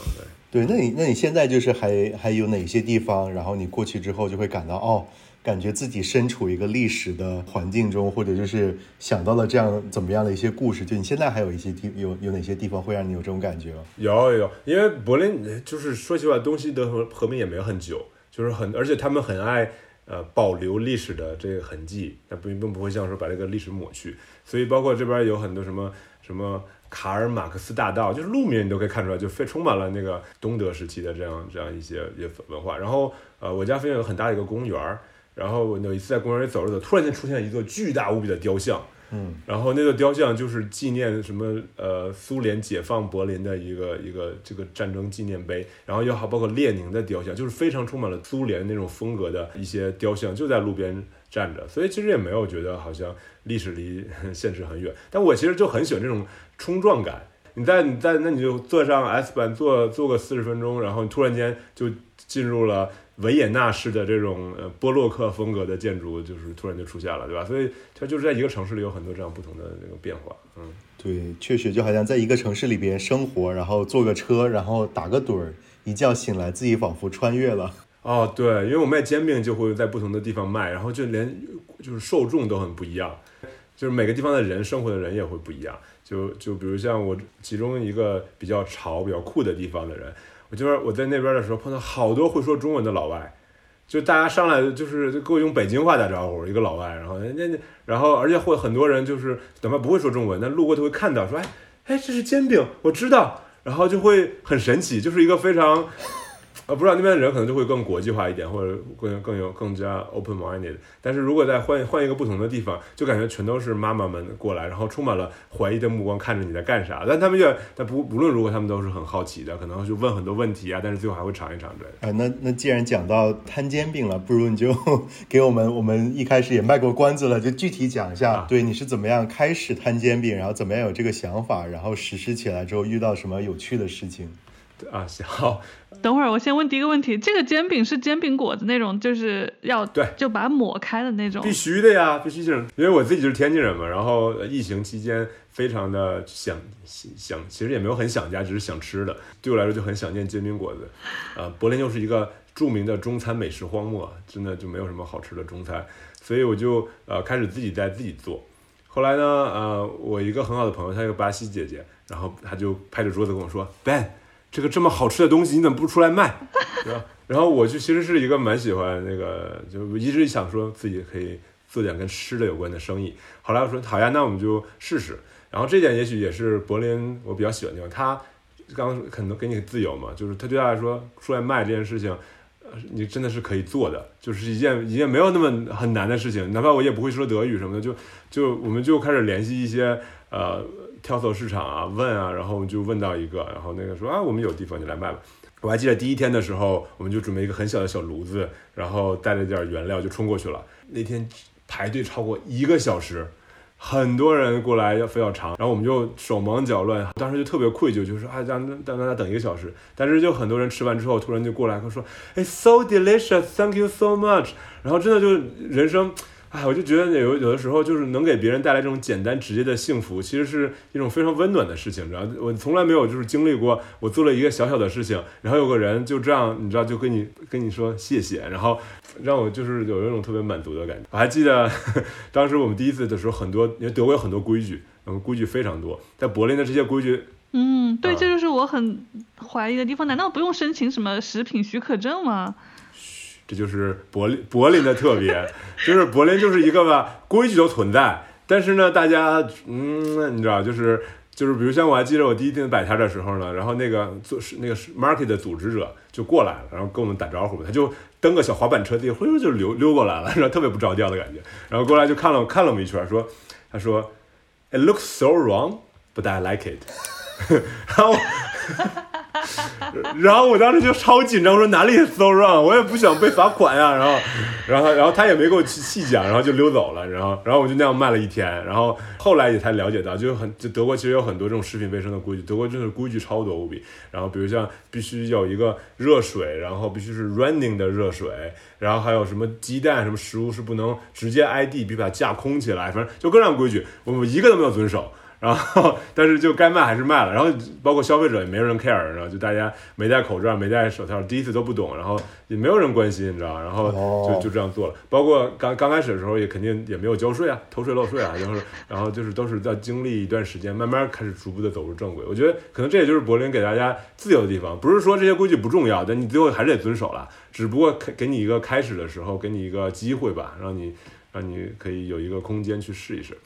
对，对，那你那你现在就是还还有哪些地方？然后你过去之后就会感到哦，感觉自己身处一个历史的环境中，或者就是想到了这样怎么样的一些故事。就你现在还有一些地有有哪些地方会让你有这种感觉吗？有有，因为柏林就是说实话，东西德和和平也没有很久，就是很而且他们很爱。呃，保留历史的这个痕迹，那不并不会像说把这个历史抹去，所以包括这边有很多什么什么卡尔马克思大道，就是路面你都可以看出来，就非充满了那个东德时期的这样这样一些一些文化。然后，呃，我家附近有很大的一个公园然后有一次在公园里走着走，突然间出现一座巨大无比的雕像。嗯，然后那个雕像就是纪念什么呃苏联解放柏林的一个一个这个战争纪念碑，然后又好包括列宁的雕像，就是非常充满了苏联那种风格的一些雕像，就在路边站着，所以其实也没有觉得好像历史离现实很远。但我其实就很喜欢这种冲撞感，你在你在那你就坐上 S 班坐坐个四十分钟，然后突然间就进入了。维也纳式的这种呃波洛克风格的建筑，就是突然就出现了，对吧？所以它就是在一个城市里有很多这样不同的那个变化。嗯，对，确实就好像在一个城市里边生活，然后坐个车，然后打个盹儿，一觉醒来自己仿佛穿越了。哦，对，因为我卖煎饼就会在不同的地方卖，然后就连就是受众都很不一样，就是每个地方的人生活的人也会不一样。就就比如像我其中一个比较潮、比较酷的地方的人。我就是我在那边的时候碰到好多会说中文的老外，就大家上来就是给我用北京话打招呼，一个老外，然后人家，然后而且会很多人就是哪怕不会说中文，但路过都会看到说，哎哎，这是煎饼，我知道，然后就会很神奇，就是一个非常。呃，不知道那边的人可能就会更国际化一点，或者更更有更加 open minded。但是如果再换换一个不同的地方，就感觉全都是妈妈们过来，然后充满了怀疑的目光看着你在干啥。但他们就，但不不论如何，他们都是很好奇的，可能就问很多问题啊。但是最后还会尝一尝这。啊，那那既然讲到摊煎饼了，不如你就 给我们，我们一开始也卖过关子了，就具体讲一下，对你是怎么样开始摊煎饼，然后怎么样有这个想法，然后实施起来之后遇到什么有趣的事情。啊，行，好。等会儿我先问第一个问题，这个煎饼是煎饼果子那种，就是要对，就把它抹开的那种。必须的呀，必须这种，因为我自己就是天津人嘛，然后疫情期间非常的想想，其实也没有很想家，只是想吃的。对我来说就很想念煎饼果子。呃，柏林又是一个著名的中餐美食荒漠，真的就没有什么好吃的中餐，所以我就呃开始自己在自己做。后来呢，呃，我一个很好的朋友，她一个巴西姐姐，然后她就拍着桌子跟我说：“Ben。”这个这么好吃的东西，你怎么不出来卖？对吧？然后我就其实是一个蛮喜欢那个，就一直想说自己可以做点跟吃的有关的生意。后来我说好呀，那我们就试试。然后这点也许也是柏林我比较喜欢的地方，他刚可能给你自由嘛，就是他对他来说出来卖这件事情，你真的是可以做的，就是一件一件没有那么很难的事情，哪怕我也不会说德语什么的，就就我们就开始联系一些呃跳蚤市场啊，问啊，然后我们就问到一个，然后那个说啊，我们有地方，你来卖吧。我还记得第一天的时候，我们就准备一个很小的小炉子，然后带了点原料就冲过去了。那天排队超过一个小时，很多人过来要非要尝，然后我们就手忙脚乱，当时就特别愧疚，就是啊让让大家等一个小时。但是就很多人吃完之后，突然就过来说，哎，so delicious，thank you so much。然后真的就人生。哎，我就觉得有有的时候就是能给别人带来这种简单直接的幸福，其实是一种非常温暖的事情，你知道？我从来没有就是经历过，我做了一个小小的事情，然后有个人就这样，你知道，就跟你跟你说谢谢，然后让我就是有一种特别满足的感觉。我还记得 当时我们第一次的时候，很多因为德国有很多规矩，然后规矩非常多，在柏林的这些规矩，嗯，对，这就是我很怀疑的地方，难道不用申请什么食品许可证吗？这就是柏林柏林的特别，就是柏林就是一个吧，规矩都存在，但是呢，大家嗯，你知道，就是就是，比如像我还记得我第一天摆摊的时候呢，然后那个做是那个 market 的组织者就过来了，然后跟我们打招呼，他就蹬个小滑板车，自己忽悠就溜溜过来了，然后特别不着调的感觉，然后过来就看了看了我们一圈，说他说，It looks so wrong, but I like it，然后。然后我当时就超紧张，我说哪里 so wrong，我也不想被罚款呀。然后，然后，然后他也没给我细讲，然后就溜走了。然后，然后我就那样卖了一天。然后后来也才了解到，就很就德国其实有很多这种食品卫生的规矩，德国真的规矩超多无比。然后比如像必须有一个热水，然后必须是 running 的热水，然后还有什么鸡蛋什么食物是不能直接挨地，必须把它架空起来，反正就各种规矩，我们一个都没有遵守。然后，但是就该卖还是卖了。然后包括消费者也没有人 care，然后就大家没戴口罩、没戴手套，第一次都不懂，然后也没有人关心，你知道然后就就这样做了。包括刚刚开始的时候，也肯定也没有交税啊，偷税漏税啊，然后然后就是都是在经历一段时间，慢慢开始逐步的走入正轨。我觉得可能这也就是柏林给大家自由的地方，不是说这些规矩不重要，但你最后还是得遵守了。只不过给给你一个开始的时候，给你一个机会吧，让你让你可以有一个空间去试一试。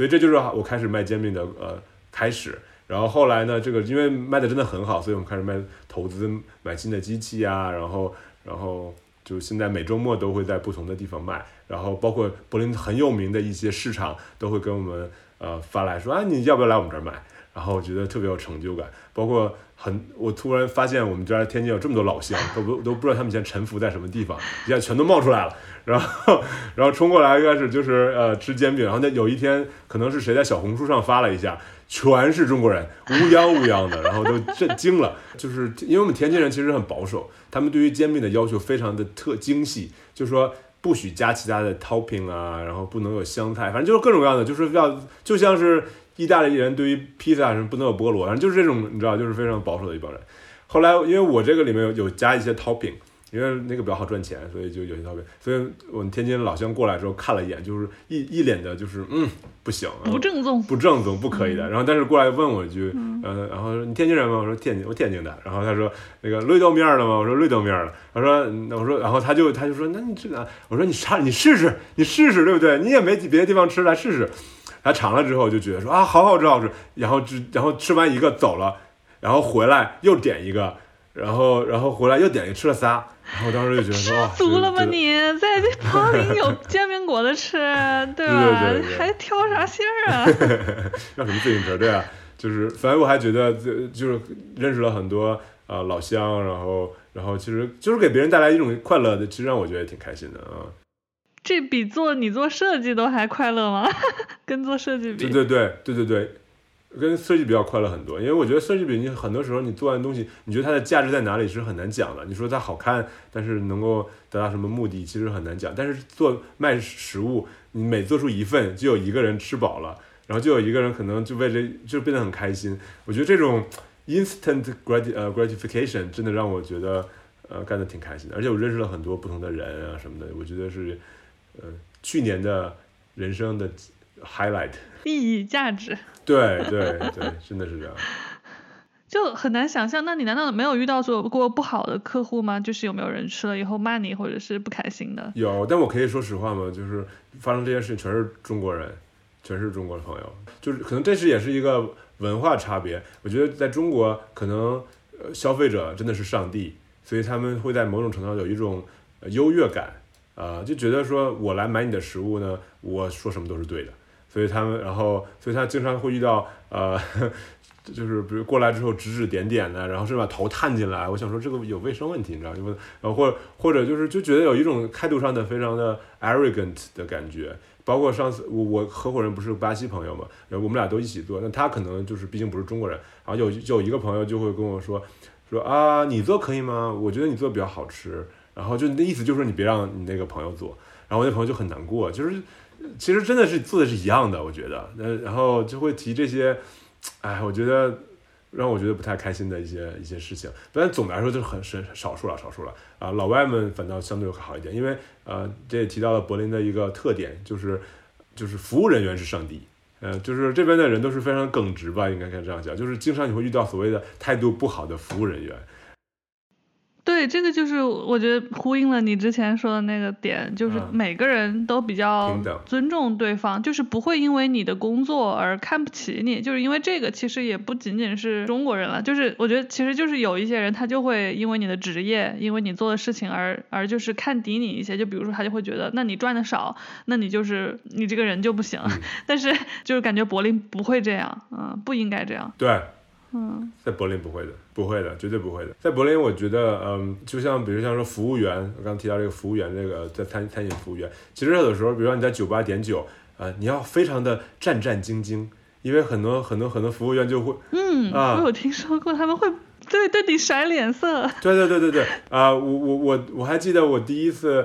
所以这就是我开始卖煎饼的呃开始，然后后来呢，这个因为卖的真的很好，所以我们开始卖投资买新的机器啊，然后然后就现在每周末都会在不同的地方卖，然后包括柏林很有名的一些市场都会跟我们呃发来说啊你要不要来我们这儿买，然后我觉得特别有成就感，包括。很，我突然发现我们家天津有这么多老乡，都不都不知道他们以前沉浮在什么地方，一下全都冒出来了。然后，然后冲过来开始就是呃吃煎饼。然后那有一天可能是谁在小红书上发了一下，全是中国人，乌泱乌泱的，然后都震惊了。就是因为我们天津人其实很保守，他们对于煎饼的要求非常的特精细，就说不许加其他的 topping 啊，然后不能有香菜，反正就是各种各样的，就是要就像是。意大利人对于披萨什么不能有菠萝，反正就是这种，你知道，就是非常保守的一帮人。后来，因为我这个里面有有加一些 topping，因为那个比较好赚钱，所以就有些 topping。所以我们天津老乡过来之后看了一眼，就是一一脸的就是嗯不行，不正宗，不正宗，不可以的。然后但是过来问我一句，嗯，然后说你天津人吗？我说天津，我天津的。然后他说那个绿豆面的吗？我说绿豆面的。他说那我说，然后他就他就说那你这个，我说你尝你试试，你试试对不对？你也没别的地方吃，来试试。他尝了之后就觉得说啊，好好吃，好吃。然后吃，然后吃完一个走了，然后回来又点一个，然后然后回来又点一个，吃了仨。然后当时就觉得说，知足了吧？你在这 旁边有煎饼果子吃，对吧？还挑啥馅儿啊？要什么自行车？对啊，就是反正我还觉得就就是认识了很多呃老乡，然后然后其实就是给别人带来一种快乐的，其实让我觉得挺开心的啊。这比做你做设计都还快乐吗？跟做设计比？对对对对对对，跟设计比较快乐很多。因为我觉得设计比你很多时候你做完东西，你觉得它的价值在哪里是很难讲的。你说它好看，但是能够得到什么目的，其实很难讲。但是做卖食物，你每做出一份，就有一个人吃饱了，然后就有一个人可能就为这就变得很开心。我觉得这种 instant grat 呃 gratification 真的让我觉得呃干得挺开心的。而且我认识了很多不同的人啊什么的，我觉得是。嗯，去年的人生的 highlight 意义价值，对对对，真的是这样，就很难想象。那你难道没有遇到说过不好的客户吗？就是有没有人吃了以后骂你，或者是不开心的？有，但我可以说实话吗？就是发生这件事情全是中国人，全是中国的朋友，就是可能这是也是一个文化差别。我觉得在中国，可能消费者真的是上帝。所以他们会在某种程度上有一种优越感，啊，就觉得说我来买你的食物呢，我说什么都是对的，所以他们，然后，所以他经常会遇到，呃，就是比如过来之后指指点点的，然后是把头探进来，我想说这个有卫生问题，你知道吗？然后或或者就是就觉得有一种态度上的非常的 arrogant 的感觉。包括上次我我合伙人不是巴西朋友嘛，然后我们俩都一起做，那他可能就是毕竟不是中国人，然后有有一个朋友就会跟我说说啊，你做可以吗？我觉得你做比较好吃，然后就那意思就是说你别让你那个朋友做，然后我那朋友就很难过，就是其实真的是做的是一样的，我觉得，那然后就会提这些，哎，我觉得。让我觉得不太开心的一些一些事情，但总的来说就是很是少数了，少数了啊。老外们反倒相对好一点，因为呃，这也提到了柏林的一个特点，就是就是服务人员是上帝，呃，就是这边的人都是非常耿直吧，应该可以这样讲，就是经常你会遇到所谓的态度不好的服务人员。对，这个就是我觉得呼应了你之前说的那个点，就是每个人都比较尊重对方，就是不会因为你的工作而看不起你，就是因为这个其实也不仅仅是中国人了，就是我觉得其实就是有一些人他就会因为你的职业，因为你做的事情而而就是看低你一些，就比如说他就会觉得那你赚的少，那你就是你这个人就不行，但是就是感觉柏林不会这样，嗯，不应该这样。对。嗯，在柏林不会的，不会的，绝对不会的。在柏林，我觉得，嗯，就像比如像说服务员，我刚提到这个服务员，这个在餐餐饮服务员，其实有的时候，比如说你在酒吧点酒，呃，你要非常的战战兢兢，因为很多很多很多服务员就会，嗯，啊，我有听说过他们会对对你甩脸色。对对对对对，啊，我我我我还记得我第一次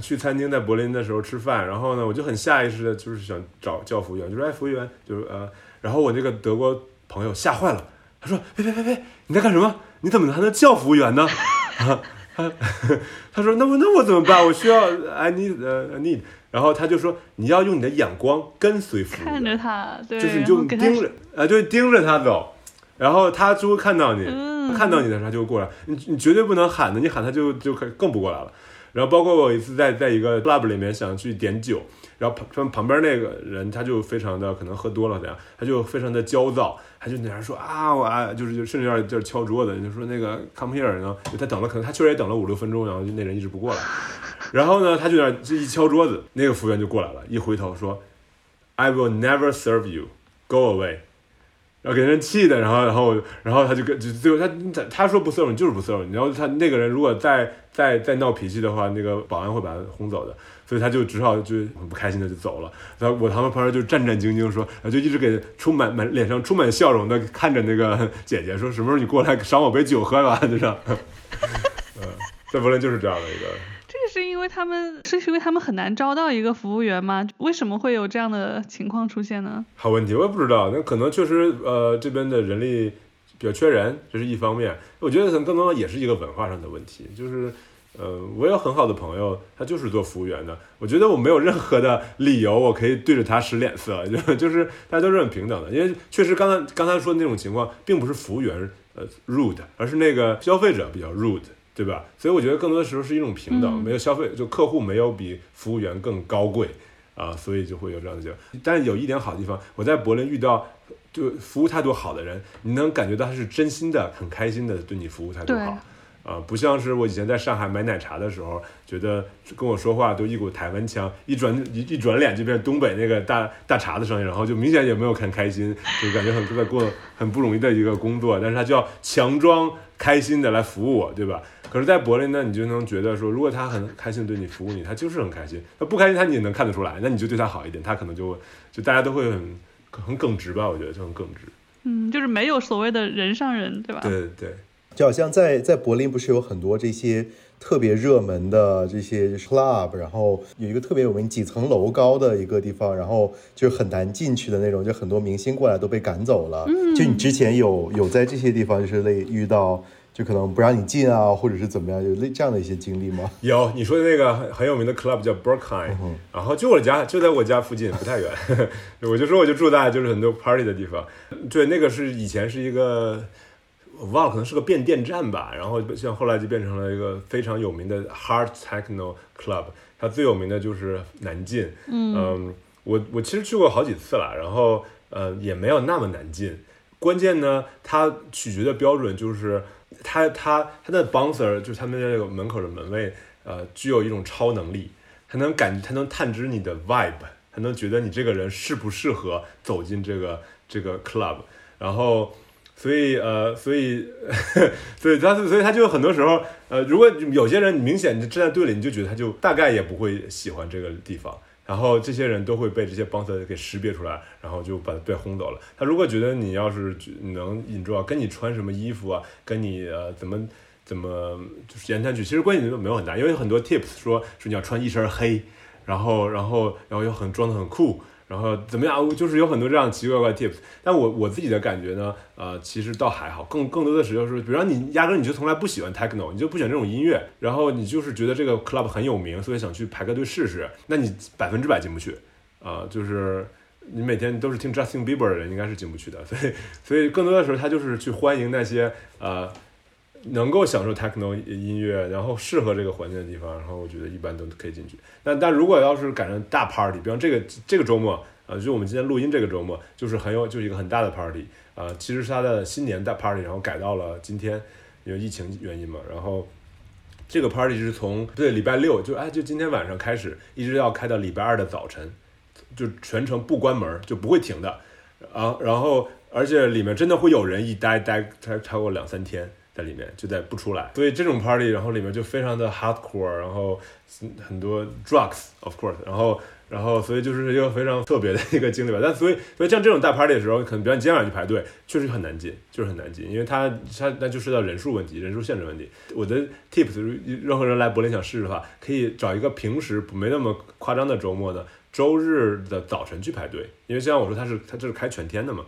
去餐厅在柏林的时候吃饭，然后呢，我就很下意识的就是想找叫服务员，就说哎，服务员，就是呃，然后我那个德国朋友吓坏了。他说：“别别别别，你在干什么？你怎么还能叫服务员呢？” 啊，他他说：“那我那我怎么办？我需要 I need 呃 need。”然后他就说：“你要用你的眼光跟随服务员，看着他，对，就是你就盯着啊，就盯着他走，然后他就会看到你，看到你的时候他就过来。你你绝对不能喊的，你喊他就就更不过来了。然后包括我一次在在一个 club 里面想去点酒。”然后旁旁边那个人他就非常的可能喝多了怎样，他就非常的焦躁，他就那样说啊我啊就是就甚至有点就是敲桌子，就说那个 come here 呢，就他等了可能他确实也等了五六分钟，然后就那人一直不过来，然后呢他就在这一敲桌子，那个服务员就过来了，一回头说 I will never serve you, go away。然后给人气的，然后然后然后他就跟就最后他他他说不 serve 你就是不 serve 你，然后他那个人如果再再再闹脾气的话，那个保安会把他轰走的，所以他就只好就很不开心的就走了。然后我他们旁边就战战兢兢说，就一直给充满满脸上充满笑容的看着那个 姐姐说，什么时候你过来赏我杯酒喝吧，就这样。嗯，在柏林就是这样的一个。是因为他们是因为他们很难招到一个服务员吗？为什么会有这样的情况出现呢？好问题，我也不知道。那可能确实，呃，这边的人力比较缺人，这是一方面。我觉得可能更多的也是一个文化上的问题。就是，呃，我有很好的朋友，他就是做服务员的。我觉得我没有任何的理由，我可以对着他使脸色，就 就是大家都是很平等的。因为确实，刚才刚才说的那种情况，并不是服务员呃 rude，而是那个消费者比较 rude。对吧？所以我觉得更多的时候是一种平等，没有消费，就客户没有比服务员更高贵啊，所以就会有这样的情况。但是有一点好的地方，我在柏林遇到就服务态度好的人，你能感觉到他是真心的、很开心的对你服务态度好啊，不像是我以前在上海买奶茶的时候，觉得跟我说话都一股台湾腔，一转一一转脸就变东北那个大大碴子声音，然后就明显也没有很开心，就感觉很在过很不容易的一个工作，但是他就要强装开心的来服务我，对吧？可是，在柏林呢，你就能觉得说，如果他很开心对你服务你，他就是很开心；他不开心，他你也能看得出来。那你就对他好一点，他可能就就大家都会很很耿直吧？我觉得就很耿直。嗯，就是没有所谓的人上人，对吧？对对。就好像在在柏林，不是有很多这些特别热门的这些 club，然后有一个特别有名几层楼高的一个地方，然后就很难进去的那种，就很多明星过来都被赶走了。嗯。就你之前有有在这些地方就是类遇到。就可能不让你进啊，或者是怎么样，有类这样的一些经历吗？有，你说的那个很很有名的 club 叫 Berkheim，然后就我家就在我家附近，不太远。我就说我就住在就是很多 party 的地方。对，那个是以前是一个我忘了，可能是个变电站吧。然后像后来就变成了一个非常有名的 hard techno club。它最有名的就是南进。嗯，我我其实去过好几次了，然后呃也没有那么难进。关键呢，它取决的标准就是。它它它的 bouncer 就是他们这个门口的门卫，呃，具有一种超能力，他能感他能探知你的 vibe，他能觉得你这个人适不适合走进这个这个 club，然后。所以呃，所以，所以他所以他就很多时候，呃，如果有些人明显你站在队里，你就觉得他就大概也不会喜欢这个地方，然后这些人都会被这些帮色给识别出来，然后就把他被轰走了。他如果觉得你要是能引住啊，跟你穿什么衣服啊，跟你呃怎么怎么就是言谈举，其实关系都没有很大，因为很多 tips 说说你要穿一身黑，然后然后然后又很装的很酷。然后怎么样？就是有很多这样奇奇怪怪 tips，但我我自己的感觉呢，呃，其实倒还好。更更多的时候是，比如说你压根你就从来不喜欢 techno，你就不喜欢这种音乐，然后你就是觉得这个 club 很有名，所以想去排个队试试，那你百分之百进不去，啊，就是你每天都是听 Justin Bieber 的人，应该是进不去的。所以所以更多的时候他就是去欢迎那些呃。能够享受 techno 音乐，然后适合这个环境的地方，然后我觉得一般都可以进去。但但如果要是赶上大 party，比方这个这个周末，呃，就我们今天录音这个周末，就是很有就是一个很大的 party，啊，其实是他的新年大 party，然后改到了今天，因为疫情原因嘛。然后这个 party 是从对礼拜六就哎就今天晚上开始，一直要开到礼拜二的早晨，就全程不关门就不会停的。啊，然后而且里面真的会有人一待待待超过两三天。在里面就在不出来，所以这种 party，然后里面就非常的 hardcore，然后很多 drugs，of course，然后然后所以就是一个非常特别的一个经历吧。但所以所以像这种大 party 的时候，可能比如你今天晚上去排队，确实很难进，就是很难进，因为它它那就涉及到人数问题，人数限制问题。我的 tips，任何人来柏林想试试的话，可以找一个平时没那么夸张的周末的周日的早晨去排队，因为像我说它是它这是开全天的嘛。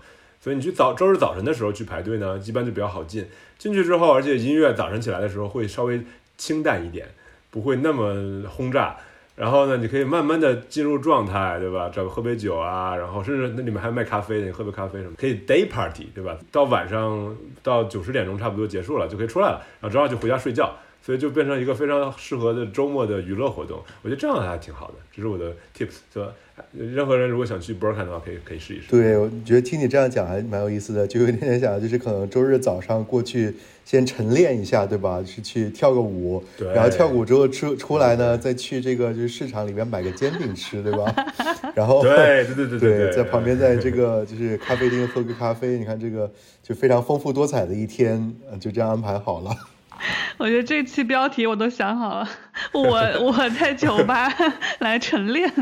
所以你去早周日早晨的时候去排队呢，一般就比较好进。进去之后，而且音乐早晨起来的时候会稍微清淡一点，不会那么轰炸。然后呢，你可以慢慢的进入状态，对吧？找个喝杯酒啊，然后甚至那里面还有卖咖啡的，你喝杯咖啡什么，可以 day party，对吧？到晚上到九十点钟差不多结束了，就可以出来了，然后正好就回家睡觉。所以就变成一个非常适合的周末的娱乐活动，我觉得这样还挺好的。这是我的 tips，对吧？任何人如果想去 Berkeley 的话，可以可以试一试。对，我觉得听你这样讲还蛮有意思的，就有点点想，就是可能周日早上过去先晨练一下，对吧？是去跳个舞，然后跳舞之后出出来呢，再去这个就是市场里面买个煎饼吃，对吧？然后对对对对对，在旁边在这个就是咖啡厅喝个咖啡，你看这个就非常丰富多彩的一天，就这样安排好了。我觉得这期标题我都想好了，我我在酒吧 来晨练。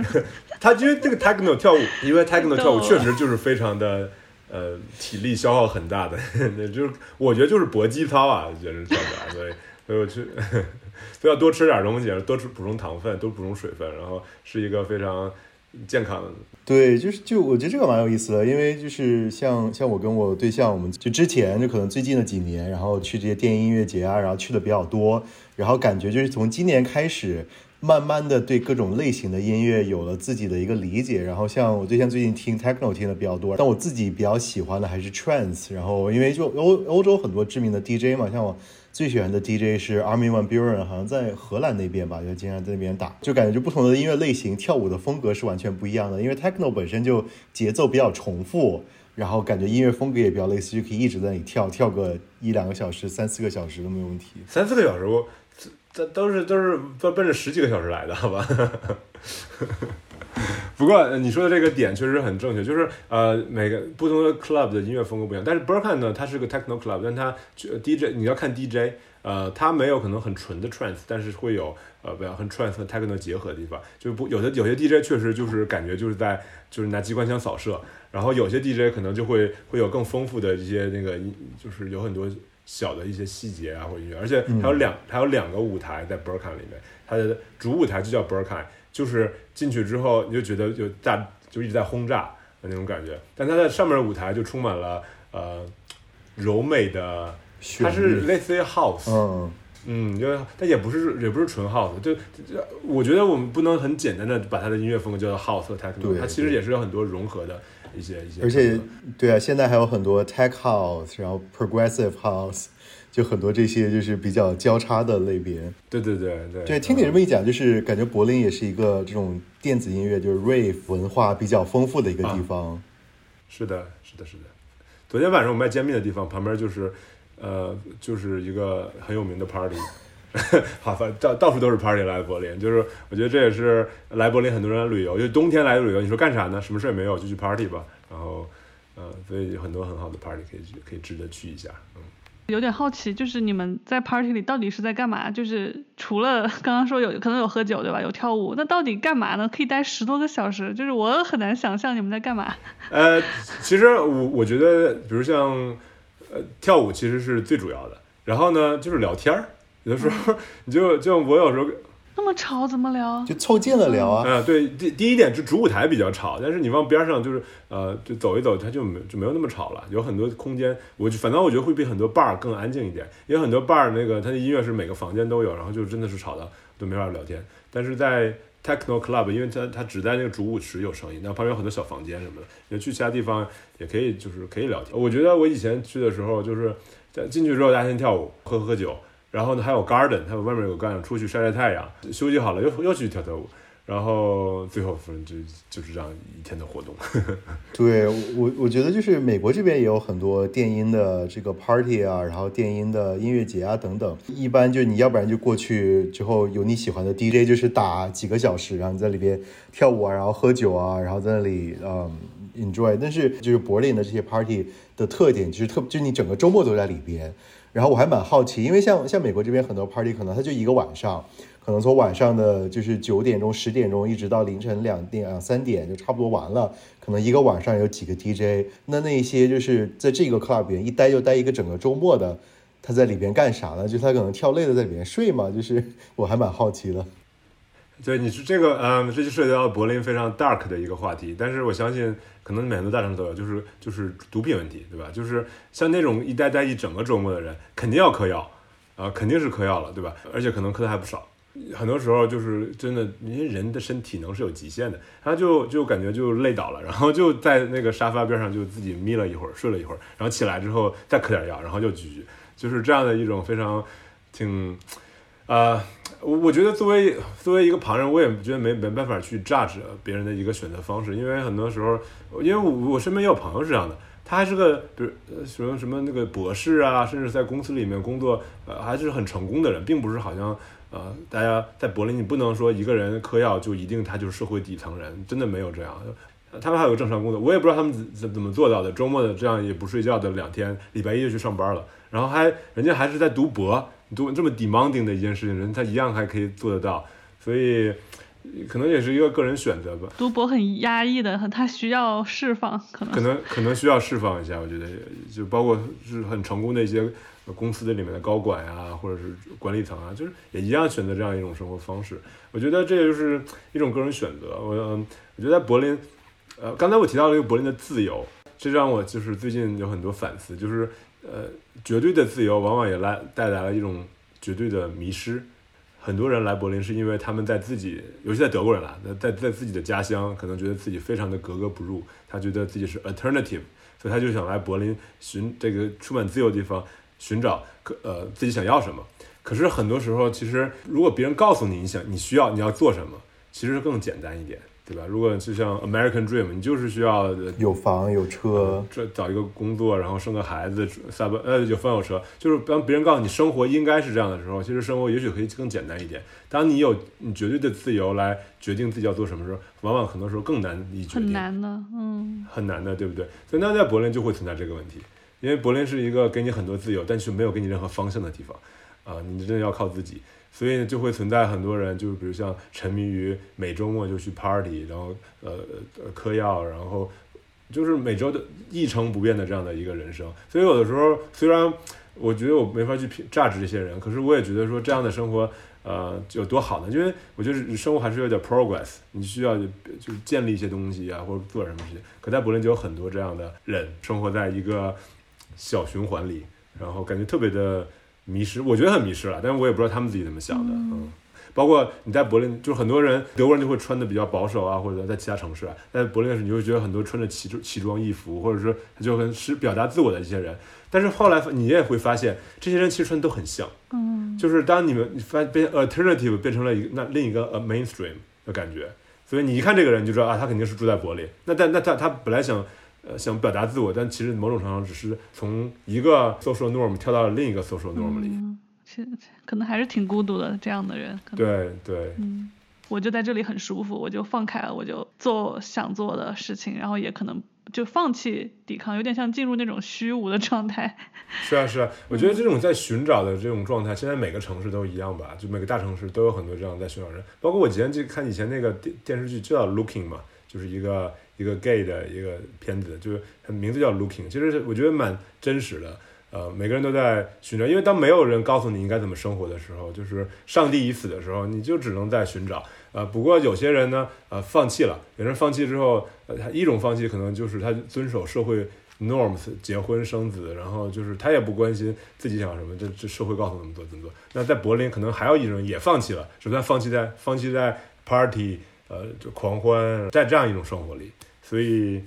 他因为这个 techno 跳舞，因为 techno 跳舞确实就是非常的呃体力消耗很大的，那 就是我觉得就是搏击操啊，就是跳起来，所以所以我去，都要多吃点东西，多吃补充糖分，多补充水分，然后是一个非常。健康的，对，就是就我觉得这个蛮有意思的，因为就是像像我跟我对象，我们就之前就可能最近的几年，然后去这些电音音乐节啊，然后去的比较多，然后感觉就是从今年开始，慢慢的对各种类型的音乐有了自己的一个理解，然后像我对象最近听 techno 听的比较多，但我自己比较喜欢的还是 trance，然后因为就欧欧洲很多知名的 DJ 嘛，像我。最喜欢的 DJ 是 Armin van Buuren，好像在荷兰那边吧，就经常在那边打，就感觉就不同的音乐类型，跳舞的风格是完全不一样的。因为 Techno 本身就节奏比较重复，然后感觉音乐风格也比较类似，就可以一直在那里跳，跳个一两个小时、三四个小时都没有问题。三四个小时，我这都是都是奔奔着十几个小时来的，好吧？不过你说的这个点确实很正确，就是呃每个不同的 club 的音乐风格不一样。但是 Berkeley 呢，它是个 techno club，但它 DJ 你要看 DJ，呃，它没有可能很纯的 trance，但是会有呃不要很 trance 和 techno 结合的地方。就不有的有些 DJ 确实就是感觉就是在就是拿机关枪扫射，然后有些 DJ 可能就会会有更丰富的一些那个就是有很多小的一些细节啊或音乐，而且还有两还有两个舞台在 Berkeley 里面，它的主舞台就叫 Berkeley。就是进去之后，你就觉得就大就一直在轰炸的那种感觉，但它的上面的舞台就充满了呃柔美的，它是类似于 house，嗯。嗯，就它也不是也不是纯 house，就就我觉得我们不能很简单的把它的音乐风格叫做 house 和 techno，它其实也是有很多融合的一些一些，而且对啊，现在还有很多 tech house，然后 progressive house。就很多这些就是比较交叉的类别，对对对对。对，听你这么一讲，就是感觉柏林也是一个这种电子音乐就是 rave 文化比较丰富的一个地方。是的，是的，是的。昨天晚上我卖煎饼的地方旁边就是呃，就是一个很有名的 party。好，反正到到处都是 party 来柏林，就是我觉得这也是来柏林很多人旅游，就冬天来旅游，你说干啥呢？什么事也没有，就去 party 吧。然后，呃，所以有很多很好的 party 可以去，可以值得去一下。嗯，有点好奇，就是你们在 party 里到底是在干嘛？就是除了刚刚说有可能有喝酒对吧？有跳舞，那到底干嘛呢？可以待十多个小时，就是我很难想象你们在干嘛。呃，其实我我觉得，比如像呃跳舞其实是最主要的，然后呢就是聊天儿。有的时候，你就就我有时候那么吵怎么聊？就凑近了聊啊。啊，对，第第一点是主舞台比较吵，但是你往边上就是呃，就走一走，它就没就没有那么吵了，有很多空间。我就反正我觉得会比很多 bar 更安静一点，因为很多 bar 那个它的音乐是每个房间都有，然后就真的是吵的都没法聊天。但是在 techno club，因为它它只在那个主舞池有声音，那旁边有很多小房间什么的，你去其他地方也可以，就是可以聊天。我觉得我以前去的时候，就是在进去之后大家先跳舞，喝喝酒。然后呢，还有 garden，还有外面有个 garden，出去晒晒太阳，休息好了又又去跳跳舞，然后最后反正就就是这样一天的活动。对我我觉得就是美国这边也有很多电音的这个 party 啊，然后电音的音乐节啊等等。一般就你要不然就过去之后有你喜欢的 DJ，就是打几个小时，然后你在里边跳舞啊，然后喝酒啊，然后在那里嗯 enjoy。但是就是柏林的这些 party 的特点就是特，就你整个周末都在里边。然后我还蛮好奇，因为像像美国这边很多 party 可能它就一个晚上，可能从晚上的就是九点钟、十点钟一直到凌晨两点两三点就差不多完了，可能一个晚上有几个 DJ。那那些就是在这个 club 里边一待就待一个整个周末的，他在里边干啥呢？就他可能跳累了在里边睡嘛？就是 我还蛮好奇的。对，你是这个，嗯，这就涉及到柏林非常 dark 的一个话题。但是我相信，可能每个大城市都有，就是就是毒品问题，对吧？就是像那种一待待一整个周末的人，肯定要嗑药，啊，肯定是嗑药了，对吧？而且可能嗑的还不少。很多时候就是真的，因为人的身体能是有极限的，他就就感觉就累倒了，然后就在那个沙发边上就自己眯了一会儿，睡了一会儿，然后起来之后再嗑点药，然后就继续，就是这样的一种非常挺，啊。我我觉得作为作为一个旁人，我也觉得没没办法去 judge 别人的一个选择方式，因为很多时候，因为我我身边也有朋友是这样的，他还是个比如什么什么那个博士啊，甚至在公司里面工作，呃，还是很成功的人，并不是好像呃，大家在柏林，你不能说一个人嗑药就一定他就是社会底层人，真的没有这样，他们还有正常工作，我也不知道他们怎怎么做到的，周末的这样也不睡觉的两天，礼拜一就去上班了，然后还人家还是在读博。读这么 demanding 的一件事情，人他一样还可以做得到，所以可能也是一个个人选择吧。读博很压抑的，他需要释放，可能可能可能需要释放一下。我觉得就包括是很成功的一些公司的里面的高管啊，或者是管理层啊，就是也一样选择这样一种生活方式。我觉得这就是一种个人选择。我我觉得在柏林，呃，刚才我提到了一个柏林的自由，这让我就是最近有很多反思，就是。呃，绝对的自由往往也来带来了一种绝对的迷失。很多人来柏林是因为他们在自己，尤其在德国人来，在在自己的家乡，可能觉得自己非常的格格不入。他觉得自己是 alternative，所以他就想来柏林寻这个充满自由的地方，寻找可呃自己想要什么。可是很多时候，其实如果别人告诉你你想你需要你要做什么，其实更简单一点。对吧？如果就像 American Dream，你就是需要有房有车，这找一个工作，然后生个孩子，下班呃有房有车，就是当别人告诉你生活应该是这样的时候，其实生活也许可以更简单一点。当你有你绝对的自由来决定自己要做什么时候，往往很多时候更难以决定。很难的，嗯，很难的，对不对？所以那在柏林就会存在这个问题，因为柏林是一个给你很多自由，但却没有给你任何方向的地方啊，你真的要靠自己。所以，就会存在很多人，就是比如像沉迷于每周末就去 party，然后呃呃嗑药，然后就是每周的一成不变的这样的一个人生。所以有的时候，虽然我觉得我没法去评价值这些人，可是我也觉得说这样的生活呃有多好呢？因为我觉得生活还是有点 progress，你需要就建立一些东西啊，或者做什么事情。可在柏林就有很多这样的人，生活在一个小循环里，然后感觉特别的。迷失，我觉得很迷失了，但是我也不知道他们自己怎么想的。嗯，包括你在柏林，就是很多人德国人就会穿的比较保守啊，或者在其他城市，在柏林的时候，你会觉得很多穿着奇奇装异服，或者说他就很是表达自我的一些人。但是后来你也会发现，这些人其实穿的都很像。嗯，就是当你们发变 alternative 变成了一个那另一个 a mainstream 的感觉，所以你一看这个人，你就知道啊，他肯定是住在柏林。那但那他他本来想。呃想表达自我，但其实某种程度上只是从一个 social norm 跳到了另一个 social norm 里。嗯，其实可能还是挺孤独的，这样的人。可能，对对，嗯，我就在这里很舒服，我就放开了，我就做想做的事情，然后也可能就放弃抵抗，有点像进入那种虚无的状态。是啊是啊，我觉得这种在寻找的这种状态，现在每个城市都一样吧，就每个大城市都有很多这样在寻找人，包括我以前就看以前那个电电视剧就叫 Looking 嘛，就是一个一个 gay 的一个片子，就是它名字叫 Looking，其实我觉得蛮真实的。呃，每个人都在寻找，因为当没有人告诉你应该怎么生活的时候，就是上帝已死的时候，你就只能在寻找。呃，不过有些人呢，呃，放弃了。有人放弃之后，呃，他一种放弃可能就是他遵守社会 norms，结婚生子，然后就是他也不关心自己想什么，这这社会告诉怎么做怎么做。那在柏林，可能还有一种也放弃了，只是放弃在放弃在 party，呃，就狂欢，在这样一种生活里。所以，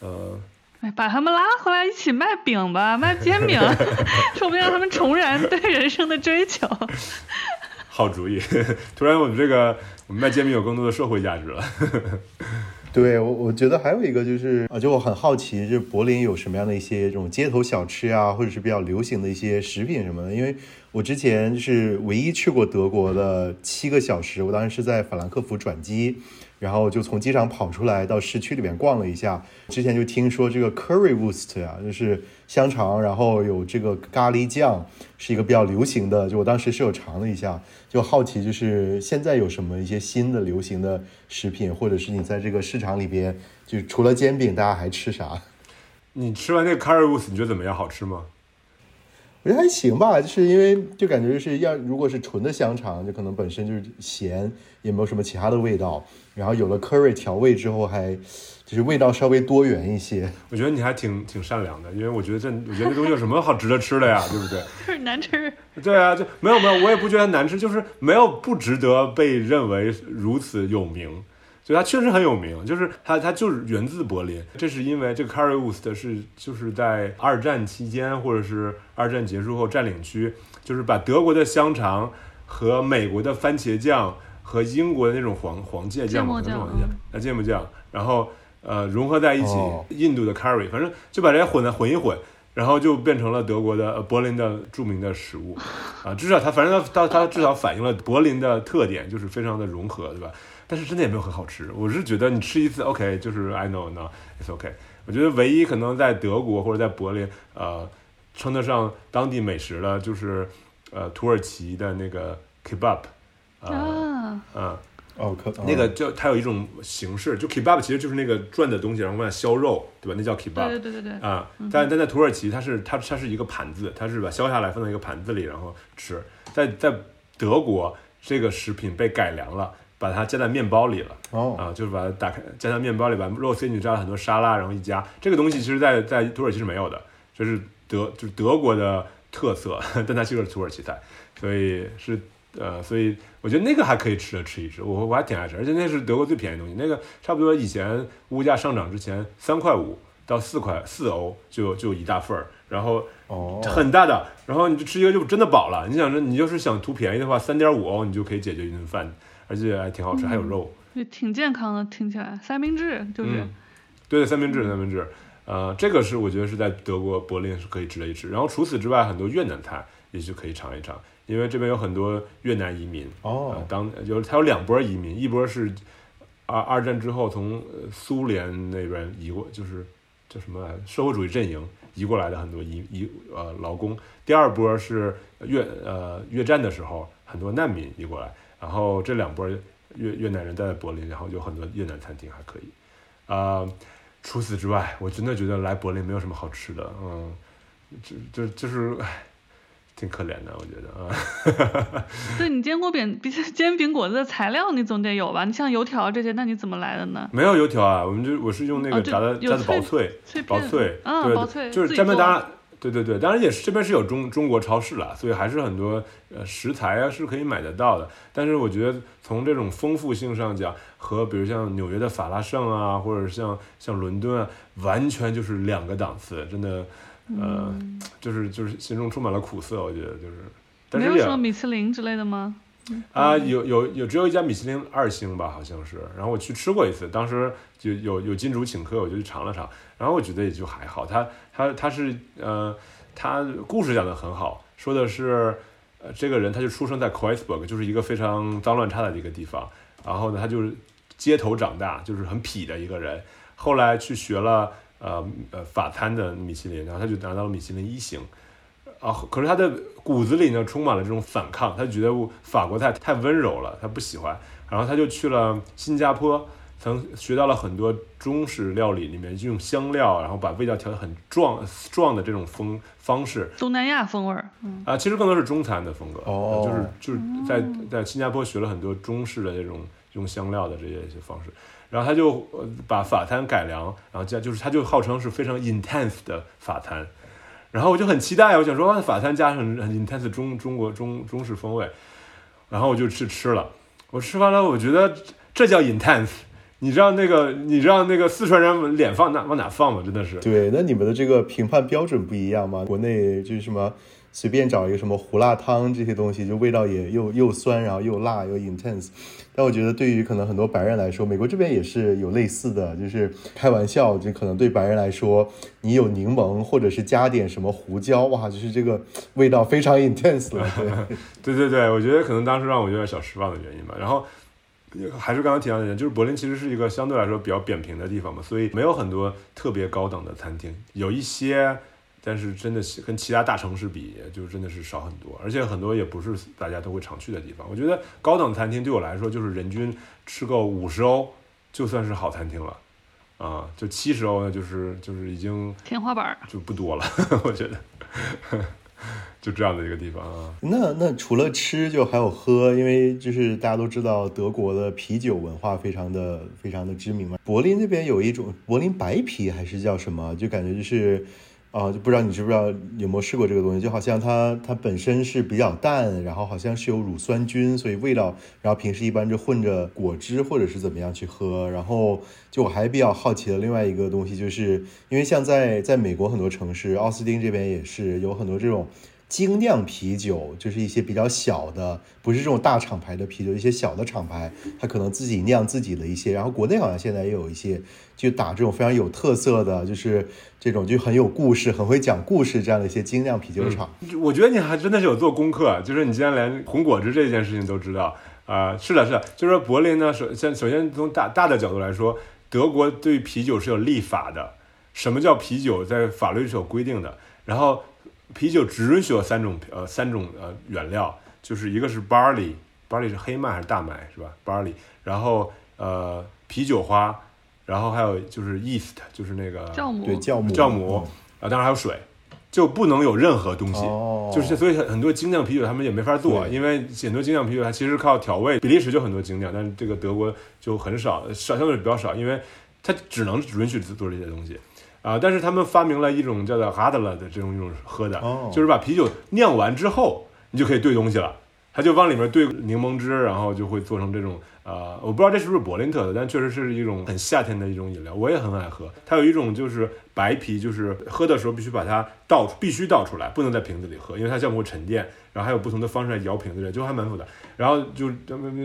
呃，哎，把他们拉回来一起卖饼吧，卖煎饼，说不定让他们重燃对人生的追求。好主意！突然，我们这个我们卖煎饼有更多的社会价值了。对我，我觉得还有一个就是啊，就我很好奇，就是柏林有什么样的一些这种街头小吃啊，或者是比较流行的一些食品什么的。因为我之前就是唯一去过德国的七个小时，我当时是在法兰克福转机，然后就从机场跑出来到市区里面逛了一下。之前就听说这个 currywurst 啊，就是香肠，然后有这个咖喱酱，是一个比较流行的。就我当时是有尝了一下，就好奇就是现在有什么一些新的流行的食品，或者是你在这个市场里边，就除了煎饼，大家还吃啥？你吃完那个 currywurst，你觉得怎么样？好吃吗？我觉得还行吧，就是因为就感觉就是要如果是纯的香肠，就可能本身就是咸，也没有什么其他的味道。然后有了 curry 调味之后，还就是味道稍微多元一些。我觉得你还挺挺善良的，因为我觉得这我觉得这东西有什么好值得吃的呀，对不对？就 是难吃。对啊，就没有没有，我也不觉得难吃，就是没有不值得被认为如此有名。就它确实很有名，就是它它就是源自柏林，这是因为这个 currywurst 是就是在二战期间或者是二战结束后占领区，就是把德国的香肠和美国的番茄酱和英国的那种黄黄芥酱嘛，芥末酱黄芥啊芥末酱，然后呃融合在一起，哦印度的 curry，反正就把这些混在混一混。然后就变成了德国的、呃、柏林的著名的食物，啊，至少它反正它它它至少反映了柏林的特点，就是非常的融合，对吧？但是真的也没有很好吃。我是觉得你吃一次，OK，就是 I know no it's OK。我觉得唯一可能在德国或者在柏林，呃，称得上当地美食的，就是呃土耳其的那个 kebab，啊、啊，嗯，哦，可那个就它有一种形式，就 kebab 其实就是那个转的东西，然后往下削肉，对吧？那叫 kebab。对对对对对，啊、但但在土耳其，它是它它是一个盘子，它是把削下来放在一个盘子里，然后吃。在在德国，这个食品被改良了，把它加在面包里了。哦，啊，就是把它打开，加在面包里，把肉塞进去，加了很多沙拉，然后一加。这个东西其实在，在土耳其是没有的，这是德就是德国的特色，但它就是土耳其菜，所以是呃，所以我觉得那个还可以吃着吃一吃，我我还挺爱吃，而且那是德国最便宜的东西，那个差不多以前物价上涨之前三块五到四块四欧就就一大份儿，然后哦，很大的，然后你就吃一个就真的饱了。你想着你就是想图便宜的话，三点五欧你就可以解决一顿饭，而且还挺好吃，还有肉。也挺健康的，听起来三明治就是嗯，对对，三明治，三明治，呃，这个是我觉得是在德国柏林是可以值得一吃。然后除此之外，很多越南菜也许可以尝一尝，因为这边有很多越南移民。哦呃，当有它有两波移民，一波是二二战之后从呃苏联那边移过，就是叫什么来着社会主义阵营移过来的很多移移呃劳工。第二波是越呃越战的时候很多难民移过来，然后这两波越越南人待在柏林，然后有很多越南餐厅还可以。啊、除此之外，我真的觉得来柏林没有什么好吃的，嗯，就就就是唉，挺可怜的，我觉得啊。对你煎锅饼、比 煎饼果子的材料你总得有吧？你像油条这些，那你怎么来的呢？没有油条啊，我们就我是用那个炸的、有炸的薄脆脆，薄脆，嗯薄脆就是自己做这边当然，对对对，当然也是这边是有中中国超市了，所以还是很多呃食材啊是可以买得到的。但是我觉得从这种丰富性上讲，和比如像纽约的法拉盛啊，或者像像伦敦啊，完全就是两个档次，真的，呃，就是就是心中充满了苦涩，我觉得就是，没有什么米其林之类的吗？啊，有有有，只有一家米其林二星吧，好像是。然后我去吃过一次，当时就有有金主请客，我就去尝了尝。然后我觉得也就还好。他他他是呃，他故事讲的很好，说的是呃，这个人他就出生在 q u e s b u r g 就是一个非常脏乱差的一个地方。然后呢，他就是街头长大，就是很痞的一个人。后来去学了呃呃法餐的米其林，然后他就拿到了米其林一星。啊，可是他的骨子里呢充满了这种反抗，他觉得法国太太温柔了，他不喜欢。然后他就去了新加坡，曾学到了很多中式料理里面用香料，然后把味道调得很壮壮的这种风方式。东南亚风味儿，啊，其实更多是中餐的风格，哦，就是就是在在新加坡学了很多中式的这种用香料的这些一些方式。然后他就把法餐改良，然后加就是他就号称是非常 intense 的法餐。然后我就很期待，我想说法餐加上很 intense 中中国中中式风味，然后我就去吃了。我吃完了，我觉得这叫 intense。你知道那个你知道那个四川人脸放哪往哪放吗？真的是。对，那你们的这个评判标准不一样吗？国内就是什么？随便找一个什么胡辣汤这些东西，就味道也又又酸，然后又辣又 intense。但我觉得对于可能很多白人来说，美国这边也是有类似的，就是开玩笑，就可能对白人来说，你有柠檬或者是加点什么胡椒，哇，就是这个味道非常 intense 了。对对对，我觉得可能当时让我有点小失望的原因吧。然后还是刚刚提到的，就是柏林其实是一个相对来说比较扁平的地方嘛，所以没有很多特别高等的餐厅，有一些。但是真的跟其他大城市比，就真的是少很多，而且很多也不是大家都会常去的地方。我觉得高档餐厅对我来说，就是人均吃够五十欧，就算是好餐厅了，啊，就七十欧呢，就是就是已经天花板就不多了。我觉得，就这样的一个地方啊。那那除了吃，就还有喝，因为就是大家都知道德国的啤酒文化非常的非常的知名嘛。柏林那边有一种柏林白啤还是叫什么，就感觉就是。啊，就不知道你知不知道有没有试过这个东西？就好像它它本身是比较淡，然后好像是有乳酸菌，所以味道，然后平时一般就混着果汁或者是怎么样去喝。然后就我还比较好奇的另外一个东西，就是因为像在在美国很多城市，奥斯汀这边也是有很多这种。精酿啤酒就是一些比较小的，不是这种大厂牌的啤酒，一些小的厂牌，它可能自己酿自己的一些。然后国内好像现在也有一些，就打这种非常有特色的，就是这种就很有故事、很会讲故事这样的一些精酿啤酒厂。我觉得你还真的是有做功课，就是你竟然连红果汁这件事情都知道啊！是的，是的，就是柏林呢，首先首先从大大的角度来说，德国对啤酒是有立法的，什么叫啤酒，在法律是有规定的，然后。啤酒只允许有三种呃三种呃原料，就是一个是 barley，barley 是黑麦还是大麦是吧？barley，然后呃啤酒花，然后还有就是 yeast，就是那个酵母，对酵母。酵母啊，当然还有水，就不能有任何东西，就是所以很多精酿啤酒他们也没法做，因为很多精酿啤酒它其实靠调味，比利时就很多精酿，但是这个德国就很少，少相对比较少，因为它只能允许做这些东西。啊！但是他们发明了一种叫做 Hadler 的这种一种喝的，就是把啤酒酿完之后，你就可以兑东西了。他就往里面兑柠檬汁，然后就会做成这种呃，我不知道这是不是柏林特的，但确实是一种很夏天的一种饮料，我也很爱喝。它有一种就是白啤，就是喝的时候必须把它倒，必须倒出来，不能在瓶子里喝，因为它酵母会沉淀。然后还有不同的方式来摇瓶子，就还蛮复杂。然后就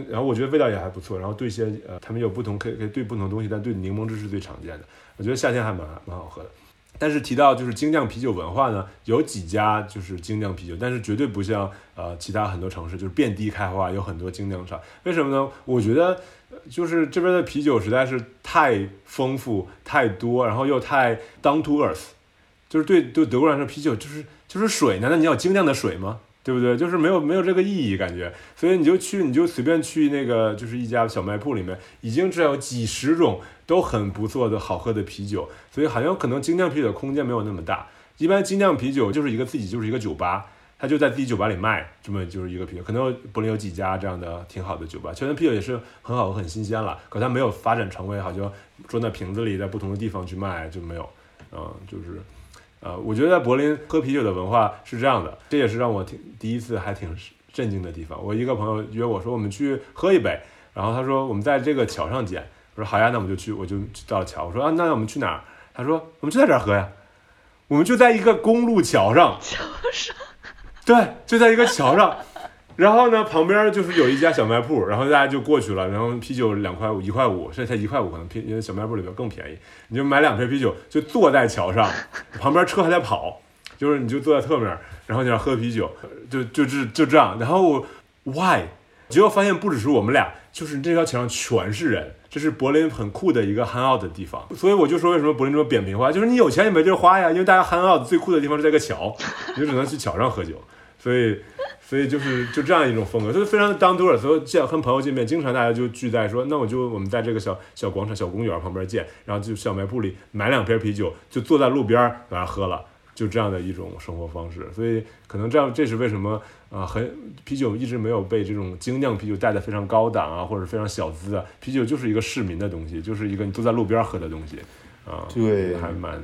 然后我觉得味道也还不错。然后兑些呃，他们有不同可以可以兑不同东西，但兑柠檬汁是最常见的。我觉得夏天还蛮蛮好喝的，但是提到就是精酿啤酒文化呢，有几家就是精酿啤酒，但是绝对不像呃其他很多城市就是遍地开花，有很多精酿厂。为什么呢？我觉得就是这边的啤酒实在是太丰富、太多，然后又太 down to earth，就是对对德国人来说，啤酒就是就是水，难道你要精酿的水吗？对不对？就是没有没有这个意义感觉，所以你就去，你就随便去那个，就是一家小卖铺里面，已经至少有几十种都很不错的好喝的啤酒，所以好像可能精酿啤酒的空间没有那么大。一般精酿啤酒就是一个自己就是一个酒吧，他就在自己酒吧里卖，这么就是一个啤酒。可能柏林有几家这样的挺好的酒吧，全能啤酒也是很好很新鲜了，可它没有发展成为好像装在瓶子里，在不同的地方去卖就没有，嗯，就是。呃，我觉得在柏林喝啤酒的文化是这样的，这也是让我挺第一次还挺震惊的地方。我一个朋友约我说，我们去喝一杯，然后他说我们在这个桥上见。我说好呀，那我们就去，我就到了桥。我说啊，那我们去哪儿？他说我们就在这儿喝呀，我们就在一个公路桥上。桥上，对，就在一个桥上，然后呢，旁边就是有一家小卖铺，然后大家就过去了，然后啤酒两块五、一块五，这才一块五，可能便因为小卖部里边更便宜，你就买两瓶啤酒，就坐在桥上，旁边车还在跑，就是你就坐在侧面，然后你要喝啤酒，就就是就这样，然后 why？结果发现不只是我们俩，就是这条桥上全是人，这是柏林很酷的一个 hang out 的地方，所以我就说为什么柏林这么扁平化，就是你有钱也没地儿花呀，因为大家 hang out 最酷的地方是在个桥，你就只能去桥上喝酒，所以。所以就是就这样一种风格，就是非常的 down to earth。所以见和朋友见面，经常大家就聚在说，那我就我们在这个小小广场、小公园旁边见，然后就小卖部里买两瓶啤酒，就坐在路边儿在那喝了，就这样的一种生活方式。所以可能这样，这是为什么啊？很啤酒一直没有被这种精酿啤酒带的非常高档啊，或者非常小资啊。啤酒就是一个市民的东西，就是一个你坐在路边喝的东西啊。对，还蛮。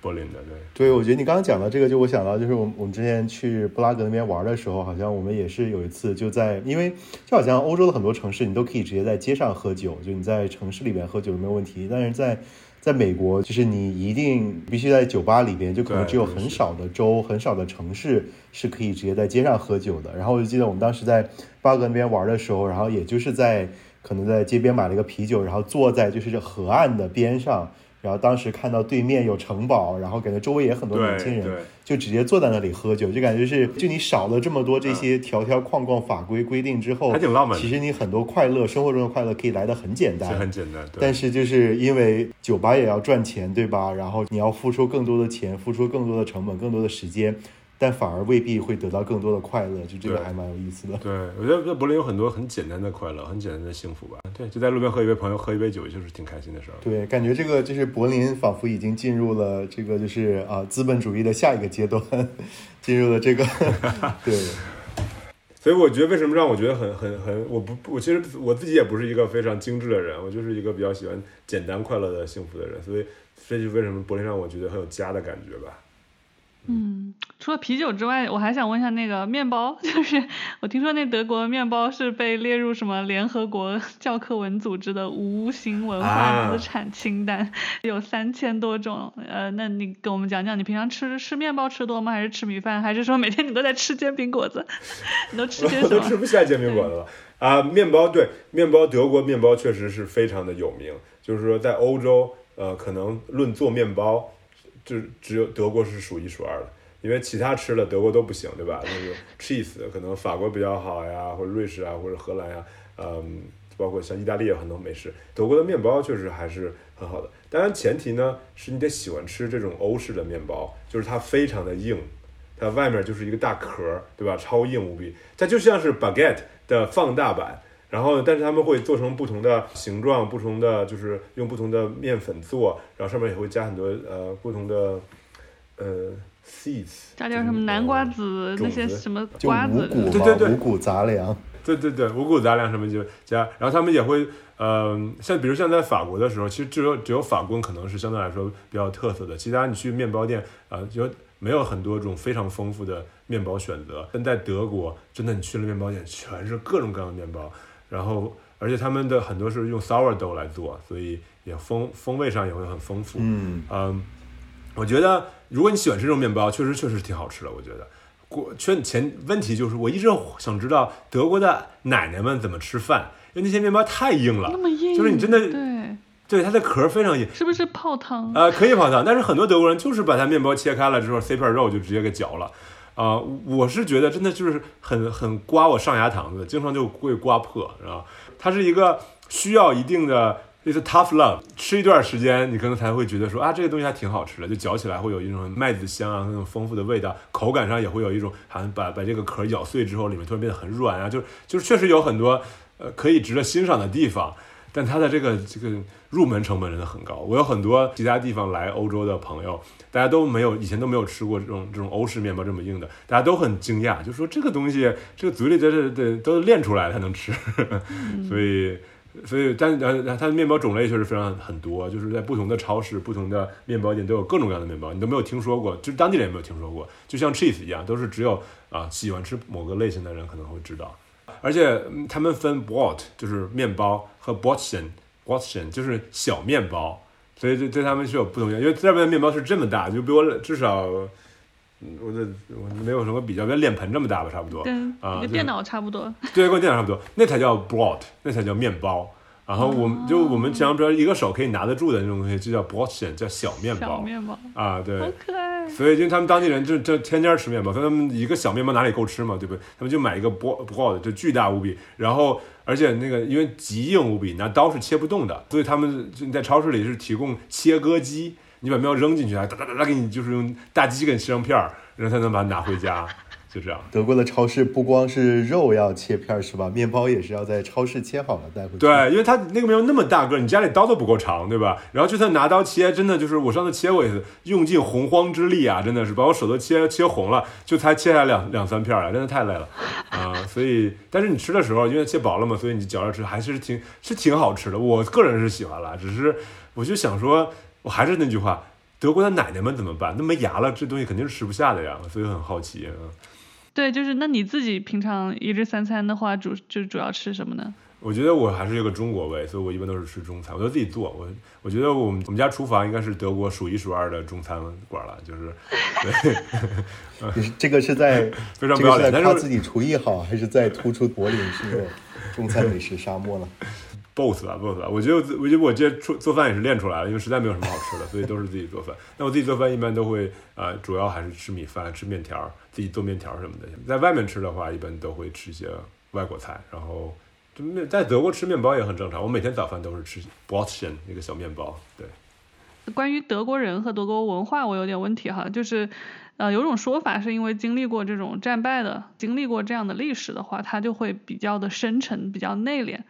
柏林的对，对我觉得你刚刚讲到这个，就我想到就是我我们之前去布拉格那边玩的时候，好像我们也是有一次就在，因为就好像欧洲的很多城市，你都可以直接在街上喝酒，就你在城市里面喝酒没有问题。但是在在美国，就是你一定必须在酒吧里边，就可能只有很少的州、很少的城市是可以直接在街上喝酒的。然后我就记得我们当时在巴格那边玩的时候，然后也就是在可能在街边买了一个啤酒，然后坐在就是这河岸的边上。然后当时看到对面有城堡，然后感觉周围也很多年轻人，就直接坐在那里喝酒，就感觉是就你少了这么多这些条条框框法规规定之后，还挺浪漫。其实你很多快乐，生活中的快乐可以来的很简单，很简单。但是就是因为酒吧也要赚钱，对吧？然后你要付出更多的钱，付出更多的成本，更多的时间。但反而未必会得到更多的快乐，就这个还蛮有意思的。对，我觉得在柏林有很多很简单的快乐，很简单的幸福吧。对，就在路边和一位朋友喝一杯酒，就是挺开心的事儿。对，感觉这个就是柏林仿佛已经进入了这个就是啊资本主义的下一个阶段，进入了这个 对。所以我觉得为什么让我觉得很很很，我不我其实我自己也不是一个非常精致的人，我就是一个比较喜欢简单快乐的幸福的人，所以这就为什么柏林让我觉得很有家的感觉吧。嗯，除了啤酒之外，我还想问一下那个面包，就是我听说那德国面包是被列入什么联合国教科文组织的无形文化资产清单，有三千多种。呃，那你给我们讲讲，你平常吃吃面包吃多吗？还是吃米饭？还是说每天你都在吃煎饼果子？你都吃些什么？都 吃不下煎饼果子了啊！面包对面包，德国面包确实是非常的有名，就是说在欧洲，呃，可能论做面包。就只有德国是数一数二的，因为其他吃的德国都不行，对吧？那个 cheese 可能法国比较好呀，或者瑞士啊，或者荷兰呀，嗯，包括像意大利有很多美食。德国的面包确实还是很好的，当然前提呢是你得喜欢吃这种欧式的面包，就是它非常的硬，它外面就是一个大壳，对吧？超硬无比，它就像是 baguette 的放大版。然后，但是他们会做成不同的形状，不同的就是用不同的面粉做，然后上面也会加很多呃不同的呃 seeds，加点什么南瓜子那些什么瓜子，对对对，五谷杂粮，对对对，五谷杂粮什么就加，然后他们也会嗯像比如像在法国的时候，其实只有只有法棍可能是相对来说比较特色的，其他你去面包店啊就没有很多种非常丰富的面包选择，但在德国真的你去了面包店，全是各种各样的面包。然后，而且他们的很多是用 sourdough 来做，所以也风风味上也会很丰富。嗯嗯，我觉得如果你喜欢吃这种面包，确实确实挺好吃的。我觉得，过圈前问题就是，我一直想知道德国的奶奶们怎么吃饭，因为那些面包太硬了，那么硬，就是你真的对对它的壳非常硬，是不是泡汤？呃，可以泡汤，但是很多德国人就是把它面包切开了之后塞片肉就直接给嚼了。啊，我是觉得真的就是很很刮我上牙膛子，经常就会刮破，是吧？它是一个需要一定的类似 tough love，吃一段时间，你可能才会觉得说啊，这个东西还挺好吃的，就嚼起来会有一种麦子香啊，那种丰富的味道，口感上也会有一种好像把把这个壳咬碎之后，里面突然变得很软啊，就就是确实有很多呃可以值得欣赏的地方。但它的这个这个入门成本真的很高。我有很多其他地方来欧洲的朋友，大家都没有以前都没有吃过这种这种欧式面包这么硬的，大家都很惊讶，就说这个东西这个嘴里这是得都练出来才能吃。所以所以但呃它的面包种类确实非常很多，就是在不同的超市、不同的面包店都有各种各样的面包，你都没有听说过，就是当地人也没有听说过，就像 cheese 一样，都是只有啊喜欢吃某个类型的人可能会知道。而且他们分 Brot 就是面包和 Brotchen，Brotchen 就是小面包，所以对对他们是有不同样。因为这边的面包是这么大，就比我至少我的我没有什么比较，跟脸盆这么大吧，差不多。跟啊跟电脑差不多。对，跟电脑差不多，那才叫 broad，那才叫面包。然后我们就我们经常说一个手可以拿得住的那种东西，就叫 portion，叫小面小包面包，啊，对。好可爱。所以就他们当地人就就天天吃面包，所以他们一个小面包哪里够吃嘛，对不对？他们就买一个 broad broad，就巨大无比，然后而且那个因为极硬无比，拿刀是切不动的，所以他们就在超市里是提供切割机，你把面扔进去，还哒哒哒哒给你就是用大机给你切成片儿，然后才能把它拿回家，就这样。德国的超市不光是肉要切片儿是吧？面包也是要在超市切好了带回去。对，因为它那个面包那么大个儿，你家里刀都不够长，对吧？然后就算拿刀切，真的就是我上次切过一次，用尽洪荒之力啊，真的是把我手都切切红了，就才切下两两三片儿来，真的太累了 啊、所以，但是你吃的时候，因为切薄了嘛，所以你嚼着吃还是挺是挺好吃的。我个人是喜欢啦，只是我就想说，我还是那句话，德国的奶奶们怎么办？那没牙了，这东西肯定是吃不下的呀，所以很好奇啊。对，就是那你自己平常一日三餐的话，主就主要吃什么呢？我觉得我还是一个中国胃，所以我一般都是吃中餐，我都自己做。我我觉得我们我们家厨房应该是德国数一数二的中餐馆了，就是 对，你 这个是在 非常这个是不要脸但是自己厨艺好，还是在突出柏林是个中餐美食沙漠了？Both 吧 both 吧。我觉得我我觉得我这做做饭也是练出来的，因为实在没有什么好吃的，所以都是自己做饭。那我自己做饭一般都会呃，主要还是吃米饭、吃面条，自己做面条什么的。在外面吃的话，一般都会吃一些外国菜，然后。就面在德国吃面包也很正常，我每天早饭都是吃 Brötchen 那个小面包，对。关于德国人和德国文化，我有点问题哈，就是，呃，有种说法是因为经历过这种战败的，经历过这样的历史的话，他就会比较的深沉，比较内敛。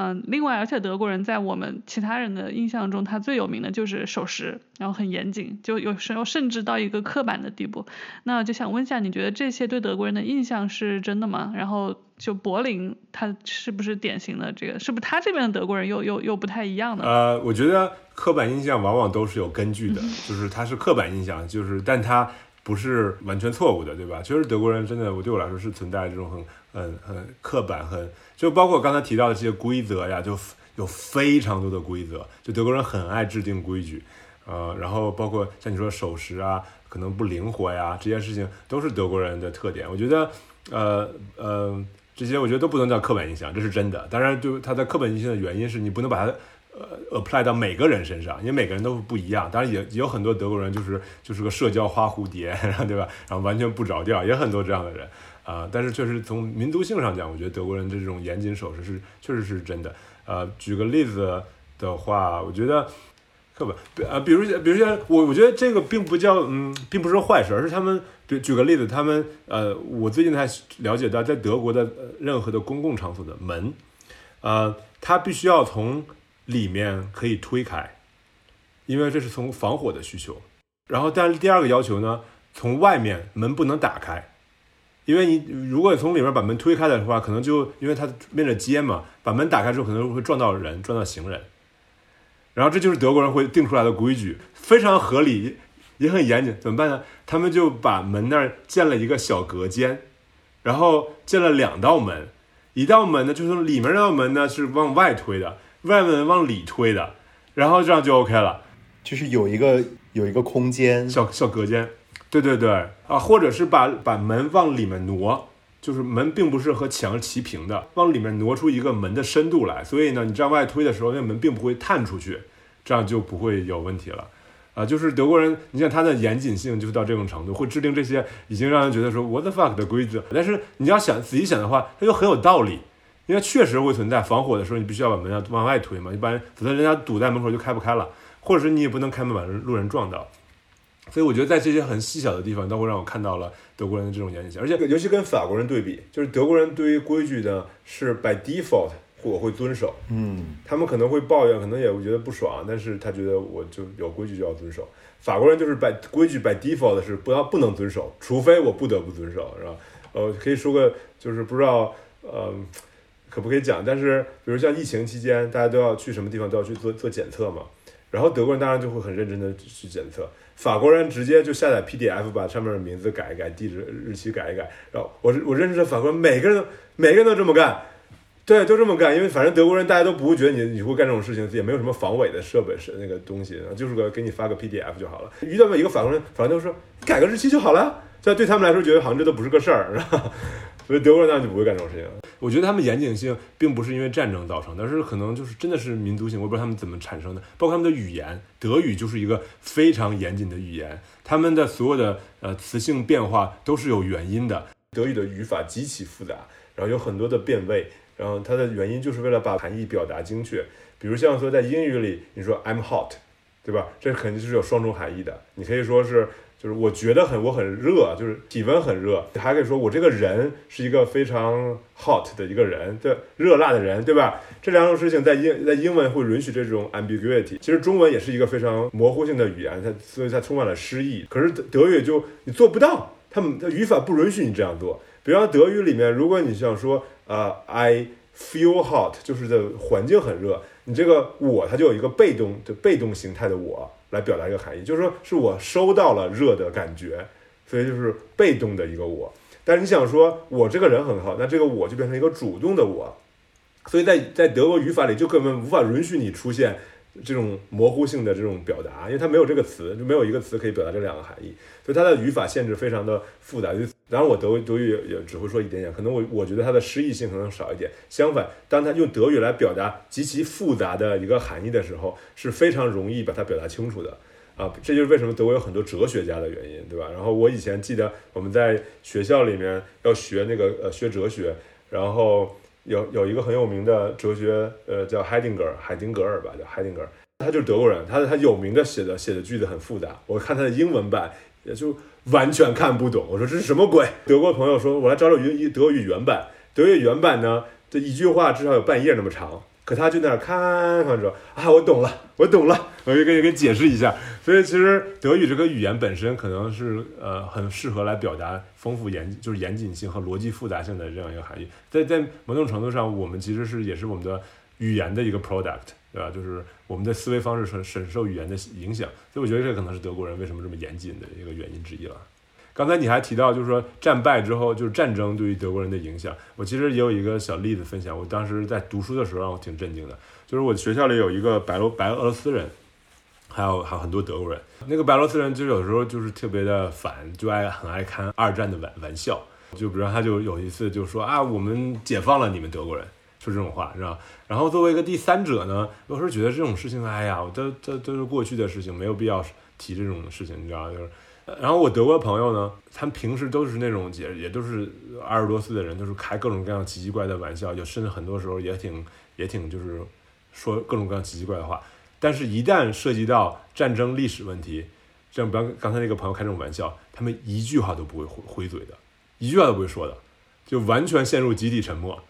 嗯，另外，而且德国人在我们其他人的印象中，他最有名的就是守时，然后很严谨，就有时候甚至到一个刻板的地步。那就想问一下，你觉得这些对德国人的印象是真的吗？然后就柏林，他是不是典型的这个？是不是他这边的德国人又又又不太一样呢？呃，我觉得刻板印象往往都是有根据的，就是它是刻板印象，就是但它不是完全错误的，对吧？其实德国人真的，我对我来说是存在这种很很很刻板，很就包括刚才提到的这些规则呀，就有非常多的规则，就德国人很爱制定规矩，呃，然后包括像你说守时啊，可能不灵活呀，这些事情都是德国人的特点。我觉得，呃呃，这些我觉得都不能叫刻板印象，这是真的。当然，就它的刻板印象的原因是你不能把它。呃，apply 到每个人身上，因为每个人都不一样。当然也也有很多德国人就是就是个社交花蝴蝶，然 后对吧？然后完全不着调，也很多这样的人啊、但是确实从民族性上讲，我觉得德国人这种严谨守时是确实是真的。呃，举个例子的话，我觉得课本，比啊，比如比如像我，我觉得这个并不叫嗯，并不是坏事，而是他们，比举个例子，他们呃，我最近才了解到，在德国的、呃、任何的公共场所的门，呃，它必须要从里面可以推开，因为这是从防火的需求。然后，但是第二个要求呢，从外面门不能打开，因为你如果从里面把门推开的话，可能就因为它面着街嘛，把门打开之后可能会撞到人，撞到行人。然后这就是德国人会定出来的规矩，非常合理，也很严谨。怎么办呢？他们就把门那儿建了一个小隔间，然后建了两道门，一道门呢就是里面那道门呢是往外推的，外门往里推的，然后这样就 OK 了。就是有一个有一个空间，小小隔间，对对对啊，或者是把把门往里面挪，就是门并不是和墙齐平的，往里面挪出一个门的深度来，所以呢，你这样外推的时候，那门并不会探出去，这样就不会有问题了。啊，就是德国人，你像他的严谨性就是到这种程度，会制定这些已经让人觉得说 what the fuck 的规则。但是你要想仔细想的话，它又很有道理，因为确实会存在防火的时候，你必须要把门要往外推嘛，一般否则人家堵在门口就开不开了，或者是你也不能开门把路人撞到。所以我觉得在这些很细小的地方，都会让我看到了德国人的这种严谨性，而且尤其跟法国人对比，就是德国人对于规矩呢是 by default 我会遵守，嗯，他们可能会抱怨，可能也会觉得不爽，但是他觉得我就有规矩就要遵守。法国人就是 by 规矩 by default 是不要不能遵守，除非我不得不遵守，是吧？呃，可以说个就是不知道呃可不可以讲，但是比如像疫情期间，大家都要去什么地方都要去做做检测嘛，然后德国人当然就会很认真的去检测，法国人直接就下载 PDF 把上面的名字改一改，地址日期改一改，然后我我认识的法国人每个人都每个人都这么干。对，都这么干，因为反正德国人大家都不会觉得你你会干这种事情，也没有什么防伪的设备是那个东西，就是个给你发个 PDF 就好了。遇到一个法国人，法国人都说改个日期就好了。这对他们来说，觉得好像这都不是个事儿，是所以德国人当然就不会干这种事情。我觉得他们严谨性并不是因为战争造成的，而是可能就是真的是民族性，我不知道他们怎么产生的。包括他们的语言，德语就是一个非常严谨的语言，他们的所有的呃词性变化都是有原因的。德语的语法极其复杂，然后有很多的变位，然后它的原因就是为了把含义表达精确。比如像说在英语里，你说 I'm hot，对吧？这肯定是有双重含义的。你可以说是。就是我觉得很我很热，就是体温很热，还可以说我这个人是一个非常 hot 的一个人，对，热辣的人，对吧？这两种事情在英在英文会允许这种 ambiguity，其实中文也是一个非常模糊性的语言，它所以它充满了诗意。可是德德语就你做不到，他们的语法不允许你这样做。比方德语里面，如果你想说呃 I feel hot，就是的环境很热，你这个我它就有一个被动的被动形态的我。来表达一个含义，就是说是我收到了热的感觉，所以就是被动的一个我。但是你想说我这个人很好，那这个我就变成一个主动的我。所以在在德国语法里就根本无法允许你出现这种模糊性的这种表达，因为它没有这个词，就没有一个词可以表达这两个含义。所以它的语法限制非常的复杂。就当然我德德语也只会说一点点，可能我我觉得它的诗意性可能少一点。相反，当他用德语来表达极其复杂的一个含义的时候，是非常容易把它表达清楚的啊。这就是为什么德国有很多哲学家的原因，对吧？然后我以前记得我们在学校里面要学那个呃学哲学，然后有有一个很有名的哲学呃叫海丁格尔，海丁格尔吧，叫海丁格尔，他就是德国人，他他有名的写的写的句子很复杂，我看他的英文版也就。完全看不懂，我说这是什么鬼？德国朋友说，我来找找语德语原版。德语原版呢，这一句话至少有半页那么长，可他就在那看，看着啊，我懂了，我懂了，我就给你给解释一下。所以其实德语这个语言本身可能是呃很适合来表达丰富严就是严谨性和逻辑复杂性的这样一个含义。在在某种程度上，我们其实是也是我们的语言的一个 product，对吧？就是我们的思维方式很深受语言的影响，所以我觉得这可能是德国人为什么这么严谨的一个原因之一了。刚才你还提到，就是说战败之后，就是战争对于德国人的影响。我其实也有一个小例子分享。我当时在读书的时候，让我挺震惊的，就是我学校里有一个白罗白俄罗斯人，还有还有很多德国人。那个白俄罗斯人就有时候就是特别的烦，就爱很爱开二战的玩玩笑。就比如他就有一次就说啊，我们解放了你们德国人，说这种话，是吧？然后作为一个第三者呢，有时候觉得这种事情，哎呀，都都都是过去的事情，没有必要提这种事情，你知道就是。然后我德国朋友呢，他们平时都是那种也也都是二十多岁的人，都是开各种各样奇奇怪的玩笑，就甚至很多时候也挺也挺就是说各种各样奇奇怪的话。但是，一旦涉及到战争历史问题，像比方刚才那个朋友开这种玩笑，他们一句话都不会回回嘴的，一句话都不会说的，就完全陷入集体沉默。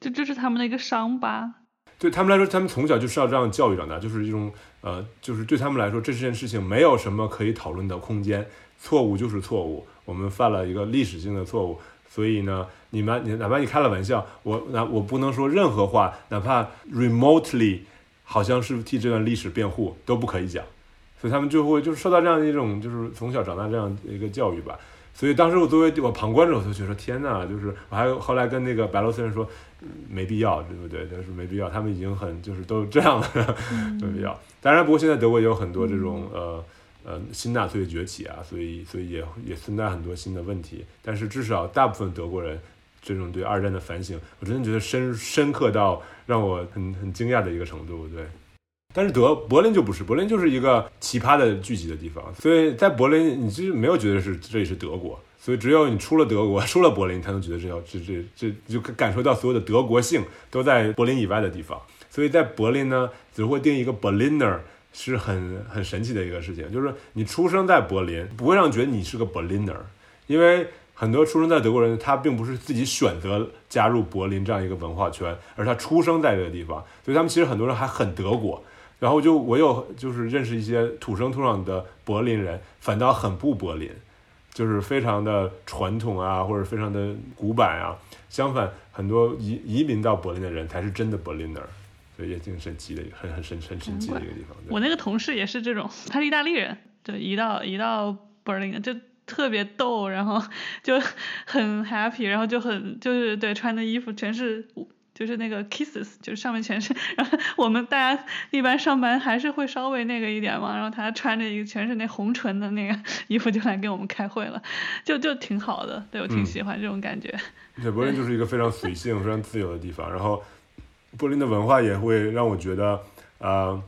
就这是他们的一个伤疤。对他们来说，他们从小就是要这样教育长大，就是一种呃，就是对他们来说，这件事情没有什么可以讨论的空间，错误就是错误，我们犯了一个历史性的错误，所以呢，你们你哪怕你开了玩笑，我那我不能说任何话，哪怕 remotely 好像是替这段历史辩护都不可以讲，所以他们就会就是受到这样一种就是从小长大这样一个教育吧。所以当时我作为我旁观者，我就觉得天哪，就是我还后来跟那个白罗斯人说，没必要，对不对？就是没必要，他们已经很就是都这样了，没必要。当然，不过现在德国也有很多这种呃呃新纳粹的崛起啊，所以所以也也存在很多新的问题。但是至少大部分德国人这种对二战的反省，我真的觉得深深刻到让我很很惊讶的一个程度，对。但是德柏林就不是，柏林就是一个奇葩的聚集的地方，所以在柏林你其实没有觉得是这里是德国，所以只有你出了德国，出了柏林，你才能觉得这要这这这就感受到所有的德国性都在柏林以外的地方。所以在柏林呢，只会定一个 Berliner 是很很神奇的一个事情，就是你出生在柏林，不会让觉得你是个 Berliner，因为很多出生在德国人，他并不是自己选择加入柏林这样一个文化圈，而他出生在这个地方，所以他们其实很多人还很德国。然后就我有就是认识一些土生土长的柏林人，反倒很不柏林，就是非常的传统啊，或者非常的古板啊。相反，很多移移民到柏林的人才是真的柏林人，所以也挺神奇的，很很神很神奇的一个地方。我那个同事也是这种，他是意大利人，就移到移到柏林，就特别逗，然后 就很 happy，然后就很就是对穿的衣服全是。就是那个 kisses，就是上面全是，然后 我们大家一般上班还是会稍微那个一点嘛，然后他穿着一个全是那红唇的那个 衣服就来给我们开会了，就就挺好的，对我挺喜欢这种感觉。对，柏林就是一个非常随性、非常自由的地方，然后柏林的文化也会让我觉得，呃，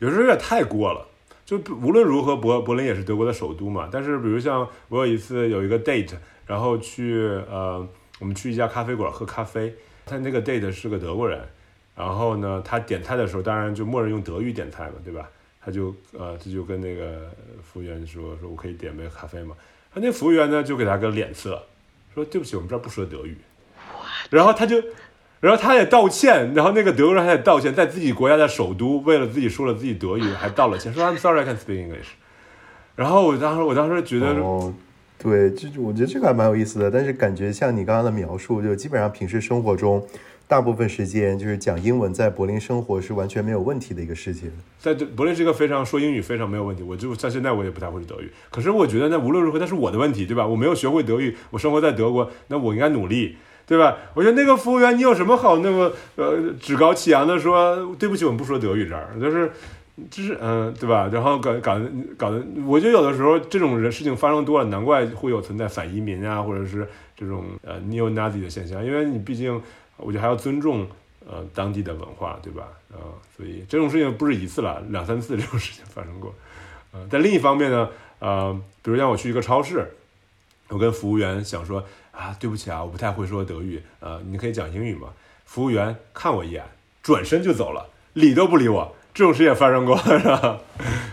有时候有点太过了。就无论如何，柏柏林也是德国的首都嘛。但是比如像我有一次有一个 date，然后去呃，我们去一家咖啡馆喝咖啡。他那个 date 是个德国人，然后呢，他点菜的时候当然就默认用德语点菜嘛，对吧？他就呃，他就跟那个服务员说：“说我可以点杯咖啡吗？”他那服务员呢就给他个脸色，说：“对不起，我们这儿不说德语。”然后他就，然后他也道歉，然后那个德国人还得道歉，在自己国家的首都，为了自己说了自己德语还道了歉，说 “I'm sorry, I can't speak English。”然后我当时我当时觉得。对，就我觉得这个还蛮有意思的，但是感觉像你刚刚的描述，就基本上平时生活中，大部分时间就是讲英文，在柏林生活是完全没有问题的一个事情。在柏林是一个非常说英语非常没有问题，我就像现在我也不太会德语，可是我觉得那无论如何那是我的问题，对吧？我没有学会德语，我生活在德国，那我应该努力，对吧？我觉得那个服务员，你有什么好那么呃趾高气扬的说对不起，我们不说德语这儿，就是。就是嗯，对吧？然后搞搞搞得，我觉得有的时候这种人事情发生多了，难怪会有存在反移民啊，或者是这种呃 neo Nazi 的现象。因为你毕竟，我觉得还要尊重呃当地的文化，对吧？啊，所以这种事情不是一次了，两三次这种事情发生过。嗯，但另一方面呢，呃，比如像我去一个超市，我跟服务员想说啊，对不起啊，我不太会说德语，呃，你可以讲英语吗？服务员看我一眼，转身就走了，理都不理我。这种事也发生过，是吧？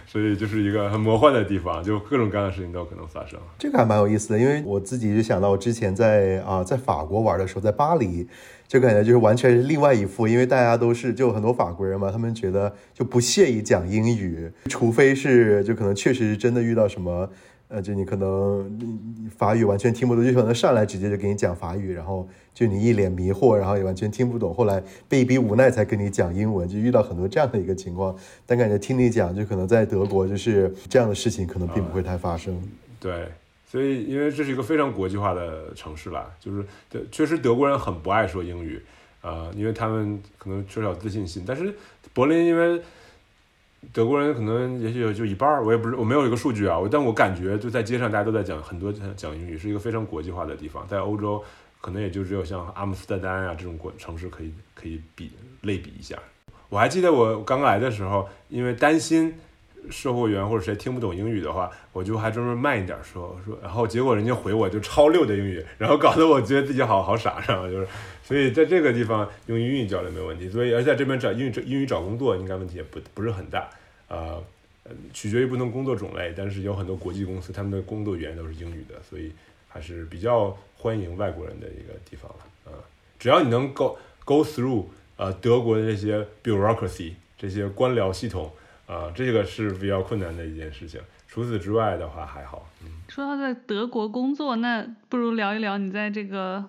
所以就是一个很魔幻的地方，就各种各样的事情都可能发生。这个还蛮有意思的，因为我自己就想到，我之前在啊在法国玩的时候，在巴黎，就感觉就是完全是另外一副，因为大家都是就很多法国人嘛，他们觉得就不屑于讲英语，除非是就可能确实是真的遇到什么。呃，就你可能法语完全听不懂，就可能上来直接就给你讲法语，然后就你一脸迷惑，然后也完全听不懂，后来被逼无奈才跟你讲英文，就遇到很多这样的一个情况。但感觉听你讲，就可能在德国就是这样的事情可能并不会太发生。对，所以因为这是一个非常国际化的城市啦，就是对，确实德国人很不爱说英语，呃，因为他们可能缺少自信心。但是柏林因为。德国人可能也许就一半儿，我也不是我没有一个数据啊，我但我感觉就在街上大家都在讲很多讲英语，是一个非常国际化的地方。在欧洲，可能也就只有像阿姆斯特丹啊这种国城市可以可以比类比一下。我还记得我刚来的时候，因为担心售货员或者谁听不懂英语的话，我就还专门慢一点说说，然后结果人家回我就超溜的英语，然后搞得我觉得自己好好傻，然后就是，所以在这个地方用英语交流没有问题，所以而且在这边找英语英语找工作应该问题也不不是很大。呃，取决于不同工作种类，但是有很多国际公司，他们的工作语言都是英语的，所以还是比较欢迎外国人的一个地方了。啊，只要你能 go go through 呃德国的这些 bureaucracy 这些官僚系统，啊，这个是比较困难的一件事情。除此之外的话还好。嗯，说到在德国工作，那不如聊一聊你在这个。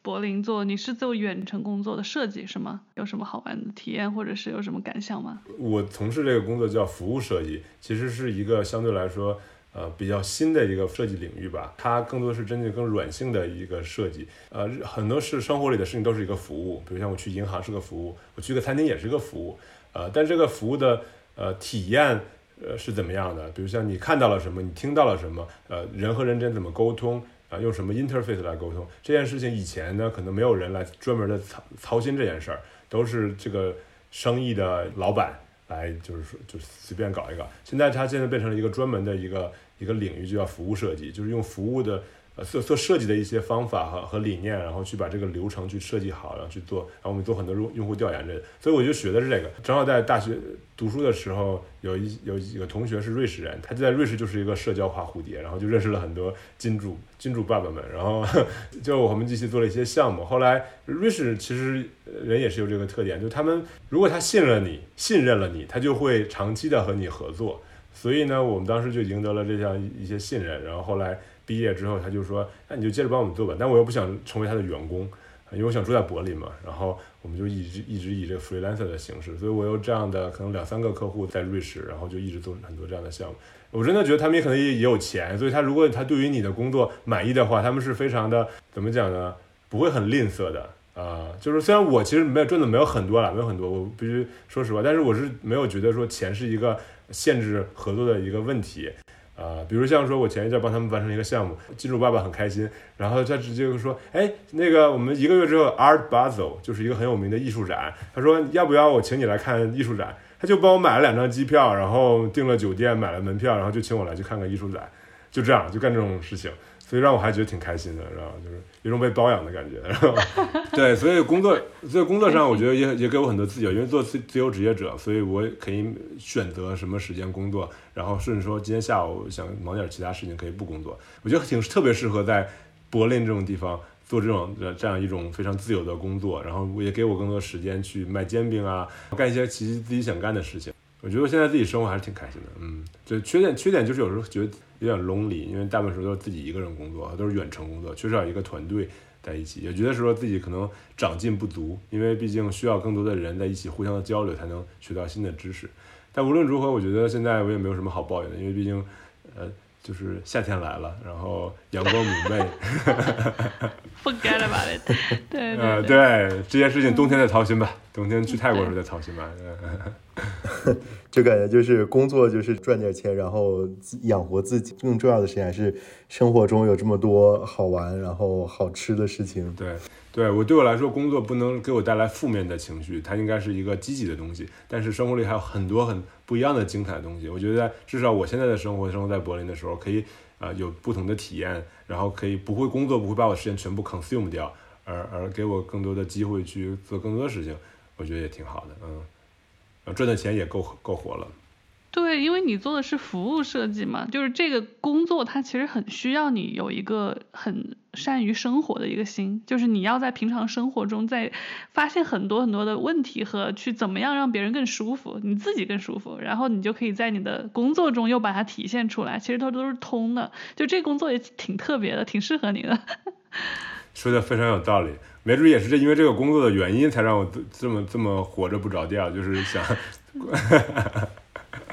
柏林做你是做远程工作的设计是吗？有什么好玩的体验或者是有什么感想吗？我从事这个工作叫服务设计，其实是一个相对来说呃比较新的一个设计领域吧。它更多是针对更软性的一个设计。呃，很多是生活里的事情都是一个服务，比如像我去银行是个服务，我去个餐厅也是个服务。呃，但这个服务的呃体验呃是怎么样的？比如像你看到了什么，你听到了什么？呃，人和人之间怎么沟通？啊，用什么 interface 来沟通这件事情？以前呢，可能没有人来专门的操操心这件事儿，都是这个生意的老板来，就是说，就随便搞一搞。现在它现在变成了一个专门的一个一个领域，就叫服务设计，就是用服务的。做做设计的一些方法和和理念，然后去把这个流程去设计好，然后去做，然后我们做很多用用户调研这，所以我就学的是这个。正好在大学读书的时候，有一有几个同学是瑞士人，他就在瑞士就是一个社交化蝴蝶，然后就认识了很多金主金主爸爸们，然后 就我们一起做了一些项目。后来瑞士其实人也是有这个特点，就他们如果他信任你，信任了你，他就会长期的和你合作。所以呢，我们当时就赢得了这项一些信任，然后后来。毕业之后，他就说：“那你就接着帮我们做吧。”但我又不想成为他的员工，因为我想住在柏林嘛。然后我们就一直一直以这个 freelancer 的形式，所以我有这样的可能两三个客户在瑞士，然后就一直做很多这样的项目。我真的觉得他们也可能也也有钱，所以他如果他对于你的工作满意的话，他们是非常的怎么讲呢？不会很吝啬的。呃，就是虽然我其实没有赚的没有很多了，没有很多，我必须说实话，但是我是没有觉得说钱是一个限制合作的一个问题。啊，比如像说，我前一阵帮他们完成一个项目，金主爸爸很开心，然后他直接就说，哎，那个我们一个月之后，Art Basel 就是一个很有名的艺术展，他说要不要我请你来看艺术展？他就帮我买了两张机票，然后订了酒店，买了门票，然后就请我来去看看艺术展，就这样就干这种事情。所以让我还觉得挺开心的，然后就是有种被包养的感觉，然后对，所以工作，所以工作上我觉得也也给我很多自由，因为做自自由职业者，所以我可以选择什么时间工作，然后甚至说今天下午想忙点其他事情可以不工作，我觉得挺特别适合在柏林这种地方做这种这样一种非常自由的工作，然后也给我更多时间去卖煎饼啊，干一些其实自己想干的事情。我觉得现在自己生活还是挺开心的，嗯，就缺点缺点就是有时候觉得。有点 lonely，因为大部分时候都是自己一个人工作，都是远程工作，缺少一个团队在一起，也觉得说自己可能长进不足，因为毕竟需要更多的人在一起互相的交流，才能学到新的知识。但无论如何，我觉得现在我也没有什么好抱怨的，因为毕竟，呃，就是夏天来了，然后阳光明媚。Forget about it。对呃，对这件事情，冬天再操心吧，冬天去泰国时候再操心吧。就感觉就是工作就是赚点钱，然后养活自己。更重要的事情还是生活中有这么多好玩然后好吃的事情。对，对我对我来说，工作不能给我带来负面的情绪，它应该是一个积极的东西。但是生活里还有很多很不一样的精彩的东西。我觉得至少我现在的生活，生活在柏林的时候，可以啊有不同的体验，然后可以不会工作不会把我时间全部 consume 掉，而而给我更多的机会去做更多的事情，我觉得也挺好的，嗯。赚的钱也够够活了。对，因为你做的是服务设计嘛，就是这个工作它其实很需要你有一个很善于生活的一个心，就是你要在平常生活中在发现很多很多的问题和去怎么样让别人更舒服，你自己更舒服，然后你就可以在你的工作中又把它体现出来。其实它都是通的，就这工作也挺特别的，挺适合你的。说的非常有道理。没准也是这因为这个工作的原因，才让我这么这么活着不着调，就是想。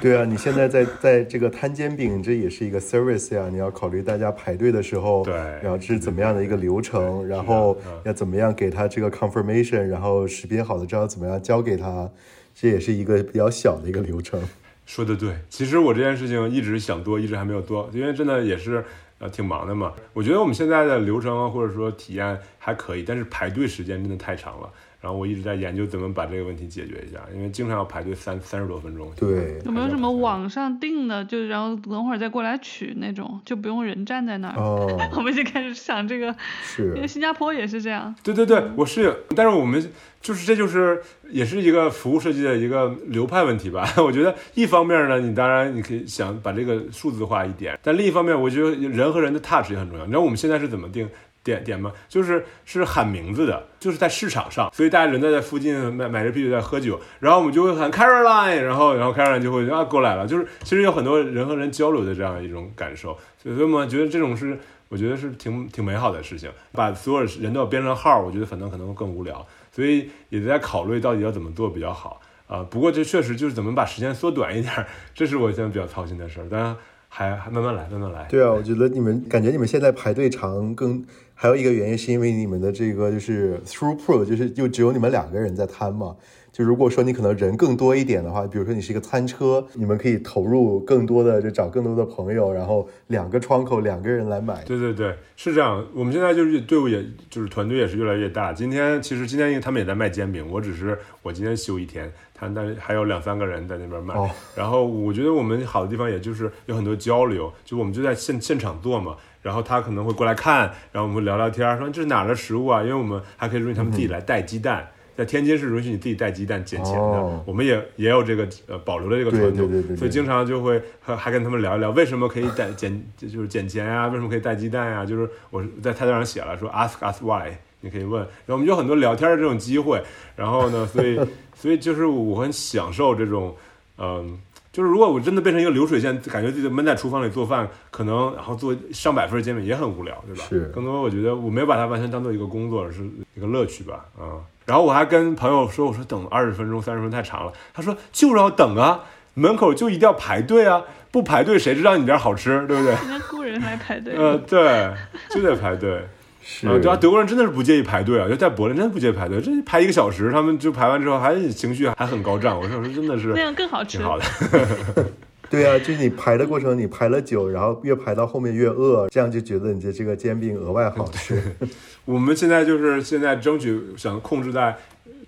对啊，你现在在在这个摊煎饼，这也是一个 service 呀。你要考虑大家排队的时候，对，然后是怎么样的一个流程，然后要怎么样给他这个 confirmation，然后识别好了之后怎么样交给他，这也是一个比较小的一个流程。说的对，其实我这件事情一直想多，一直还没有多，因为真的也是。啊，挺忙的嘛。我觉得我们现在的流程啊，或者说体验还可以，但是排队时间真的太长了。然后我一直在研究怎么把这个问题解决一下，因为经常要排队三三十多分钟。对，有没有什么网上订的，就然后等会儿再过来取那种，就不用人站在那儿。哦，我们就开始想这个，是，因为新加坡也是这样。对对对，我是，但是我们就是这就是也是一个服务设计的一个流派问题吧。我觉得一方面呢，你当然你可以想把这个数字化一点，但另一方面，我觉得人和人的 touch 也很重要。你知道我们现在是怎么定？点点吗？就是是喊名字的，就是在市场上，所以大家人在在附近买买着啤酒在喝酒，然后我们就会喊 Caroline，然后然后 Caroline 就会啊过来了，就是其实有很多人和人交流的这样一种感受，所以所以我觉得这种是我觉得是挺挺美好的事情。把所有人都要编成号，我觉得反正可能会更无聊，所以也在考虑到底要怎么做比较好啊。不过这确实就是怎么把时间缩短一点，这是我现在比较操心的事儿。当然还还慢慢来，慢慢来。对啊，我觉得你们感觉你们现在排队长更。还有一个原因是因为你们的这个就是 throughput，就是就只有你们两个人在摊嘛。就如果说你可能人更多一点的话，比如说你是一个餐车，你们可以投入更多的，就找更多的朋友，然后两个窗口两个人来买。对对对，是这样。我们现在就是队伍，也就是团队也是越来越大。今天其实今天因为他们也在卖煎饼，我只是我今天休一天，他但还有两三个人在那边卖。然后我觉得我们好的地方也就是有很多交流，就我们就在现现场做嘛。然后他可能会过来看，然后我们会聊聊天，说这是哪儿的食物啊？因为我们还可以允许他们自己来带鸡蛋，在天津是允许你自己带鸡蛋捡钱的。我们也也有这个呃保留的这个传统，所以经常就会还还跟他们聊一聊为什么可以带捡就是捡钱呀？为什么可以带鸡蛋呀？就是我在菜单上写了说 ask us why，你可以问。然后我们有很多聊天的这种机会，然后呢，所以所以就是我很享受这种嗯。就是如果我真的变成一个流水线，感觉自己闷在厨房里做饭，可能然后做上百份煎饼也很无聊，对吧？是。更多我觉得我没有把它完全当做一个工作，是一个乐趣吧，啊。然后我还跟朋友说，我说等二十分钟、三十分钟太长了。他说就是要等啊，门口就一定要排队啊，不排队谁知道你这儿好吃，对不对？人家雇人来排队。呃，对，就得排队。是啊，对啊，德国人真的是不介意排队啊，就在柏林真的不介意排队，这排一个小时，他们就排完之后还情绪还很高涨。我说真的是那样更好吃挺。好的。对啊，就是你排的过程，你排了久，然后越排到后面越饿，这样就觉得你的这个煎饼额外好吃。我们现在就是现在争取想控制在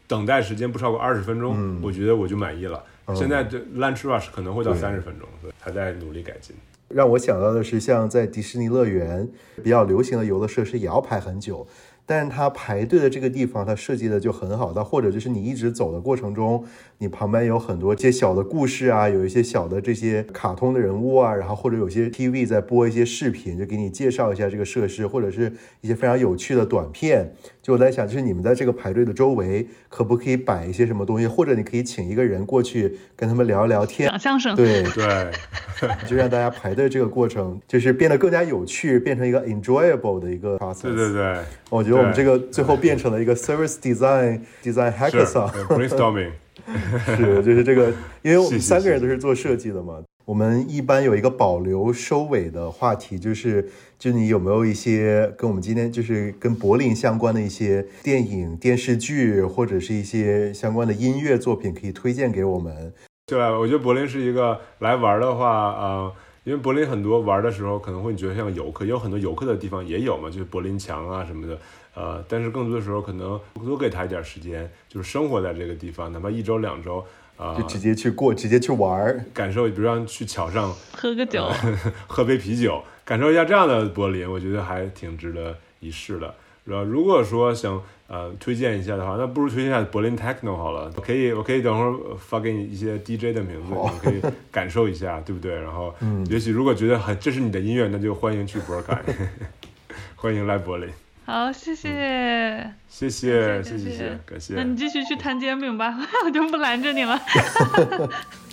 等待时间不超过二十分钟，我觉得我就满意了。现在这 lunch rush 可能会到对三十分钟，所以还在努力改进。让我想到的是，像在迪士尼乐园比较流行的游乐设施也要排很久，但是它排队的这个地方，它设计的就很好。它或者就是你一直走的过程中，你旁边有很多这些小的故事啊，有一些小的这些卡通的人物啊，然后或者有些 TV 在播一些视频，就给你介绍一下这个设施，或者是一些非常有趣的短片。就我在想，就是你们在这个排队的周围，可不可以摆一些什么东西，或者你可以请一个人过去跟他们聊一聊天。讲相声，对，对 就让大家排队这个过程，就是变得更加有趣，变成一个 enjoyable 的一个 process。对对对，我觉得我们这个最后变成了一个 service design design 是 hackathon，对 brainstorming。是就是这个，因为我们三个人都是做设计的嘛。我们一般有一个保留收尾的话题，就是就你有没有一些跟我们今天就是跟柏林相关的一些电影、电视剧，或者是一些相关的音乐作品可以推荐给我们？对吧？我觉得柏林是一个来玩的话，呃，因为柏林很多玩的时候可能会觉得像游客，也有很多游客的地方也有嘛，就是柏林墙啊什么的，呃，但是更多的时候可能多给他一点时间，就是生活在这个地方，哪怕一周两周，啊、就直接去过，直接去玩儿。感受，比如让去桥上 喝个酒，喝杯啤酒，感受一下这样的柏林，我觉得还挺值得一试的。然后如果说想呃推荐一下的话，那不如推荐一下柏林 techno 好了。我可以我可以等会儿发给你一些 DJ 的名字，好你可以感受一下，对不对？然后，嗯也许如果觉得很这是你的音乐，那就欢迎去博尔凯，欢迎来柏林。好，谢谢。谢谢谢谢谢谢，感谢那。你继续去摊煎饼吧，我就不拦着你了。